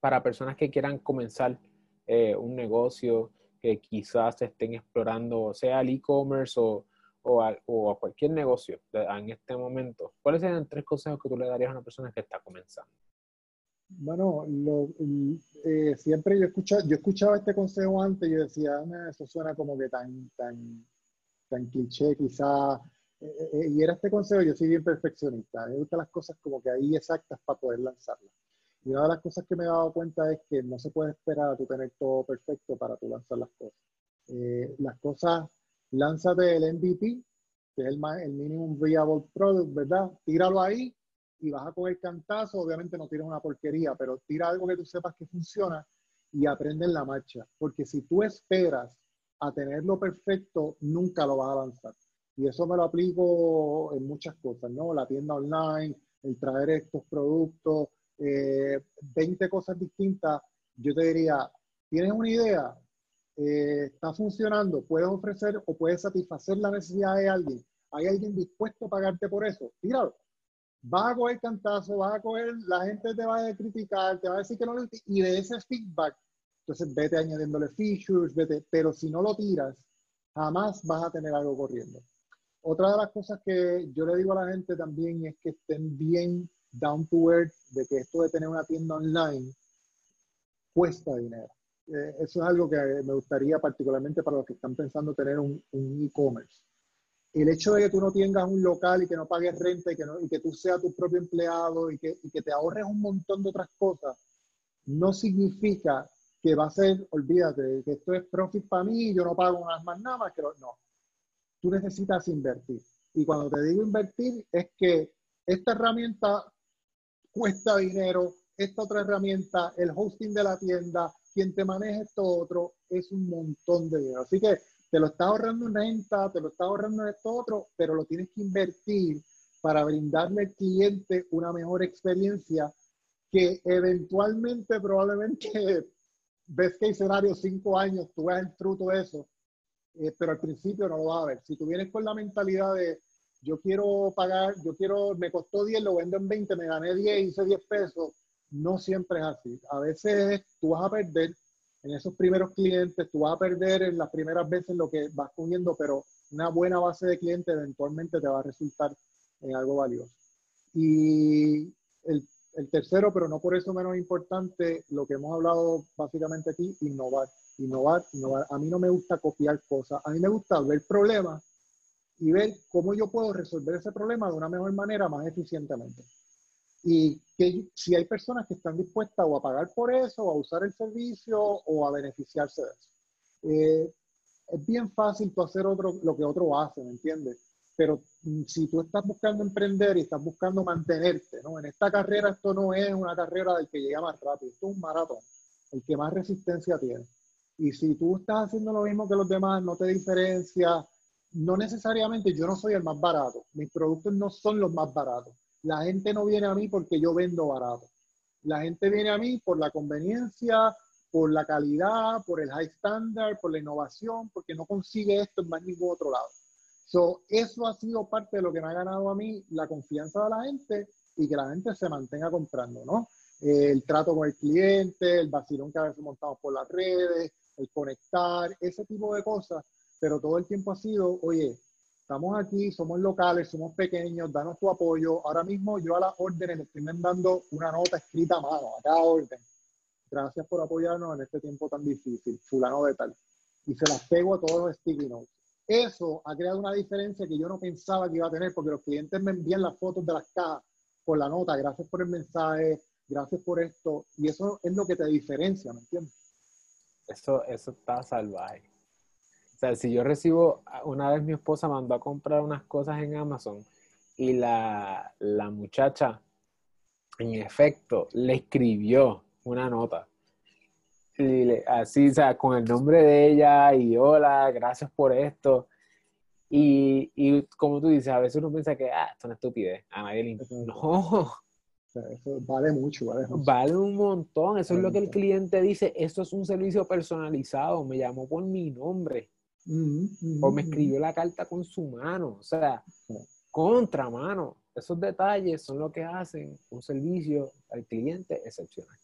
para personas que quieran comenzar eh, un negocio, que quizás estén explorando, sea el e-commerce o, o, a, cualquier negocio en este momento, ¿cuáles serían tres consejos que tú le darías a una persona que está comenzando? Bueno, eh, siempre yo escuchaba, yo escuchaba este consejo antes y yo decía, ah, eso suena como que tan, tan, tan cliché, quizá. Eh, eh, y era este consejo, yo soy bien perfeccionista, me gustan las cosas como que ahí exactas para poder lanzarlas. Y una de las cosas que me he dado cuenta es que no se puede esperar a tú tener todo perfecto para tú lanzar las cosas. Eh, las cosas, lánzate el MVP, que es el, el Minimum Viable Product, ¿verdad? Tíralo ahí y vas a coger cantazo. Obviamente no tires una porquería, pero tira algo que tú sepas que funciona y aprende en la marcha. Porque si tú esperas a tenerlo perfecto, nunca lo vas a lanzar. Y eso me lo aplico en muchas cosas, ¿no? La tienda online, el traer estos productos, eh, 20 cosas distintas, yo te diría, ¿tienes una idea? Eh, ¿Está funcionando? ¿Puedes ofrecer o puedes satisfacer la necesidad de alguien? ¿Hay alguien dispuesto a pagarte por eso? Tíralo. Vas a coger cantazo, vas a coger, la gente te va a criticar, te va a decir que no lo y de ese feedback, entonces vete añadiéndole features, vete, pero si no lo tiras, jamás vas a tener algo corriendo. Otra de las cosas que yo le digo a la gente también es que estén bien down to earth de que esto de tener una tienda online cuesta dinero. Eh, eso es algo que me gustaría particularmente para los que están pensando tener un, e-commerce. El hecho de que tú no tengas un local y que no pagues renta y que, y tú seas tu propio empleado y que, y te ahorres un montón de otras cosas, no significa que va a ser, olvídate, que esto es profit para mí, yo no pago unas más nada más que no. Tú necesitas invertir. Y cuando te digo invertir, es que esta herramienta cuesta dinero, esta otra herramienta, el hosting de la tienda, quien te maneja esto otro, es un montón de dinero. Así que te lo estás ahorrando en renta, te lo estás ahorrando en esto otro, pero lo tienes que invertir para brindarle al cliente una mejor experiencia que eventualmente probablemente ves que escenario cinco años, tú ves el fruto de eso, eh, pero al principio no lo vas a ver. Si tú vienes con la mentalidad de yo quiero pagar, yo quiero, me costó 10, lo vendo en 20, me gané 10, hice 10 pesos, no siempre es así. A veces tú vas a perder en esos primeros clientes, tú vas a perder en las primeras veces lo que vas cogiendo, pero una buena base de clientes eventualmente te va a resultar en algo valioso. Y el, el, tercero, pero no por eso menos importante, lo que hemos hablado básicamente aquí, innovar, innovar, innovar. A mí no me gusta copiar cosas, a mí me gusta ver problemas y ver cómo yo puedo resolver ese problema de una mejor manera, más eficientemente. Y que si hay personas que están dispuestas o a pagar por eso, o a usar el servicio, o a beneficiarse de eso. Eh, es bien fácil tú hacer otro, lo que otro hace, ¿me entiendes? Pero mm, si tú estás buscando emprender y estás buscando mantenerte, ¿no? En esta carrera esto no es una carrera del que llega más rápido, esto es un maratón, el que más resistencia tiene. Y si tú estás haciendo lo mismo que los demás, no te diferencia, no necesariamente yo no soy el más barato, mis productos no son los más baratos. La gente no viene a mí porque yo vendo barato. La gente viene a mí por la conveniencia, por la calidad, por el high standard, por la innovación, porque no consigue esto en más ningún otro lado. So, eso ha sido parte de lo que me ha ganado a mí la confianza de la gente y que la gente se mantenga comprando, ¿no? el trato con el cliente, el vacilón que a veces montamos por las redes, el conectar, ese tipo de cosas, pero todo el tiempo ha sido, oye, estamos aquí, somos locales, somos pequeños, danos tu apoyo. Ahora mismo yo a las órdenes le estoy mandando una nota escrita a mano, a cada orden gracias por apoyarnos en este tiempo tan difícil, fulano de tal. Y se las pego a todos los sticky notes. Eso ha creado una diferencia que yo no pensaba que iba a tener, porque los clientes me envían las fotos de las cajas con la nota, gracias por el mensaje, gracias por esto, y eso es lo que te diferencia, ¿me entiendes? Eso, eso está salvaje. O sea, si yo recibo, una vez mi esposa mandó a comprar unas cosas en Amazon y la, la muchacha, en efecto, le escribió una nota. Y así, o sea, con el nombre de ella y hola, gracias por esto. Y, y como tú dices, a veces uno piensa que, ah, esto es una estupidez, a nadie le importa. No. Eso vale mucho, vale mucho. Vale un montón. Eso es lo que el cliente dice. Esto es un servicio personalizado. Me llamó por mi nombre. O me escribió la carta con su mano. O sea, contra mano. Esos detalles son lo que hacen un servicio al cliente excepcional.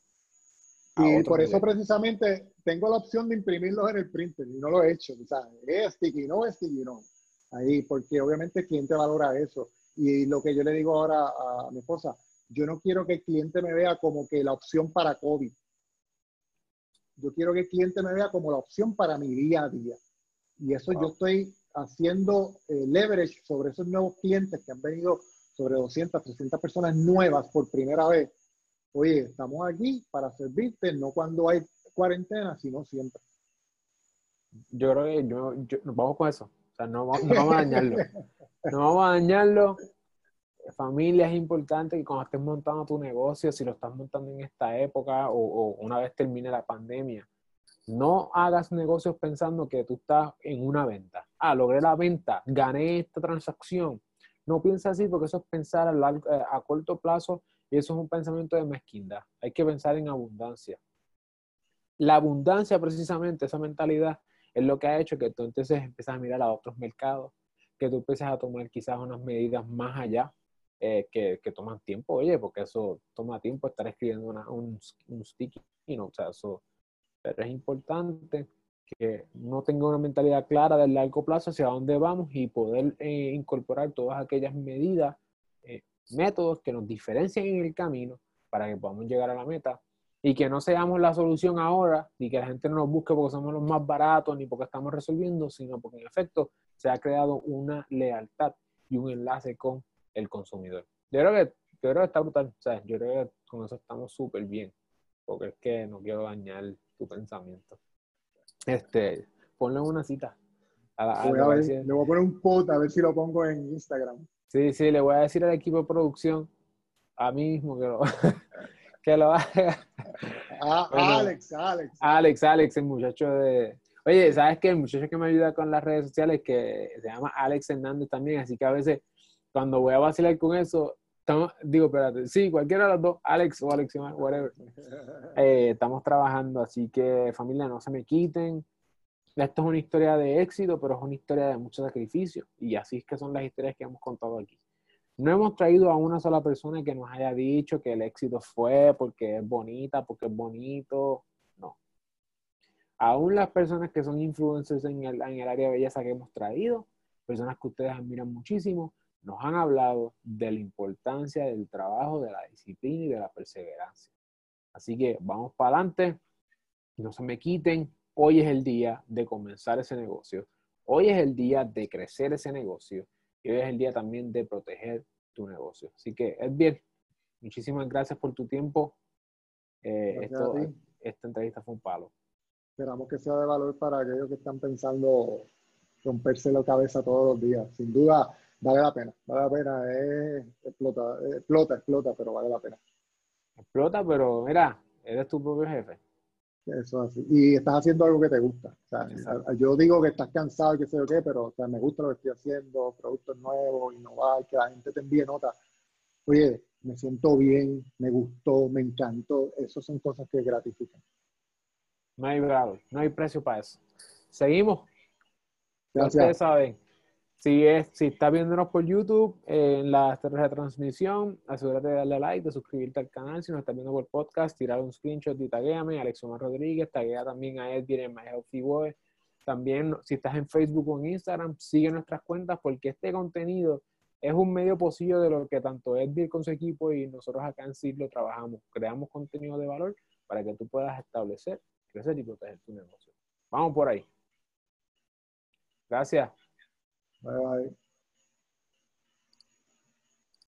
Y por eso precisamente tengo la opción de imprimirlos en el printer y no lo he hecho. O sea, es sticky, no es sticky, no. Ahí, porque obviamente el cliente valora eso. Y lo que yo le digo ahora a mi esposa, yo no quiero que el cliente me vea como que la opción para COVID. Yo quiero que el cliente me vea como la opción para mi día a día. Y eso yo estoy haciendo eh, leverage sobre esos nuevos clientes que han venido sobre 200, 300 personas nuevas por primera vez oye, estamos aquí para servirte, no cuando hay cuarentena, sino siempre. Yo creo que yo, nos vamos con eso. O sea, no, vamos a dañarlo. No vamos a dañarlo. Familia es importante que cuando estés montando tu negocio, si lo estás montando en esta época o, o una vez termine la pandemia, no hagas negocios pensando que tú estás en una venta. Ah, logré la venta, gané esta transacción. No piensa así porque eso es pensar a, largo, eh, a corto plazo y eso es un pensamiento de mezquindad. Hay que pensar en abundancia. La abundancia, precisamente, esa mentalidad, es lo que ha hecho que tú entonces empieces a mirar a otros mercados, que tú empieces a tomar quizás unas medidas más allá eh, que, toman tiempo, oye, porque eso toma tiempo estar escribiendo un, un sticky, o sea, eso, pero es importante que no tenga una mentalidad clara del largo plazo hacia dónde vamos y poder eh, incorporar todas aquellas medidas eh, métodos que nos diferencien en el camino para que podamos llegar a la meta y que no seamos la solución ahora, ni que la gente no nos busque porque somos los más baratos, ni porque estamos resolviendo, sino porque en efecto se ha creado una lealtad y un enlace con el consumidor. Yo creo que, yo creo que está brutal, o sea, yo creo que con eso estamos súper bien, porque es que no quiero dañar tu pensamiento. Este, ponle una cita. A le voy a poner un post a ver si lo pongo en Instagram. Sí, sí, le voy a decir al equipo de producción, a mí mismo que lo, que lo haga. Ah, Alex, Alex. Alex, Alex, el muchacho de... Oye, ¿sabes qué? El muchacho que me ayuda con las redes sociales, que se llama Alex Hernández también, así que a veces cuando voy a vacilar con eso, digo, espérate, sí, cualquiera de los dos, Alex o Alex, whatever. Eh, estamos trabajando, así que familia, no se me quiten. Esto es una historia de éxito, pero es una historia de mucho sacrificio. Y así es que son las historias que hemos contado aquí. No hemos traído a una sola persona que nos haya dicho que el éxito fue porque es bonita, porque es bonito. No. Aún las personas que son influencers en el, en el área de belleza que hemos traído, personas que ustedes admiran muchísimo, nos han hablado de la importancia del trabajo, de la disciplina y de la perseverancia. Así que vamos para adelante, no se me quiten, hoy es el día de comenzar ese negocio, hoy es el día de crecer ese negocio y hoy es el día también de proteger tu negocio. Así que, bien, muchísimas gracias por tu tiempo. Eh, esta entrevista fue un palo. Esperamos que sea de valor para aquellos que están pensando romperse la cabeza todos los días. Sin duda, vale la pena, vale la pena, es, explota, explota, explota, pero vale la pena. Explota, pero mira, eres tu propio jefe. Eso así. Y estás haciendo algo que te gusta. yo digo que estás cansado y que sé yo qué, pero me gusta lo que estoy haciendo, productos nuevos, innovar, que la gente te envíe notas. Oye, me siento bien, me gustó, me encantó. Esas son cosas que gratifican. No hay no hay precio para eso. Seguimos. Gracias. Ustedes saben, si, es, si estás viéndonos por YouTube, en la transmisión, asegúrate de darle like, de suscribirte al canal. Si nos estás viendo por podcast, tirar un screenshot y taguéame, Alex Omar Rodríguez, taguea también a Edwin en My Healthy Boy. También, si estás en Facebook o en Instagram, sigue nuestras cuentas porque este contenido es un medio posible de lo que tanto Edwin con su equipo y nosotros acá en Siglo trabajamos. Creamos contenido de valor para que tú puedas establecer, crecer y proteger tu negocio. Vamos por ahí. Gracias. Bye. bye.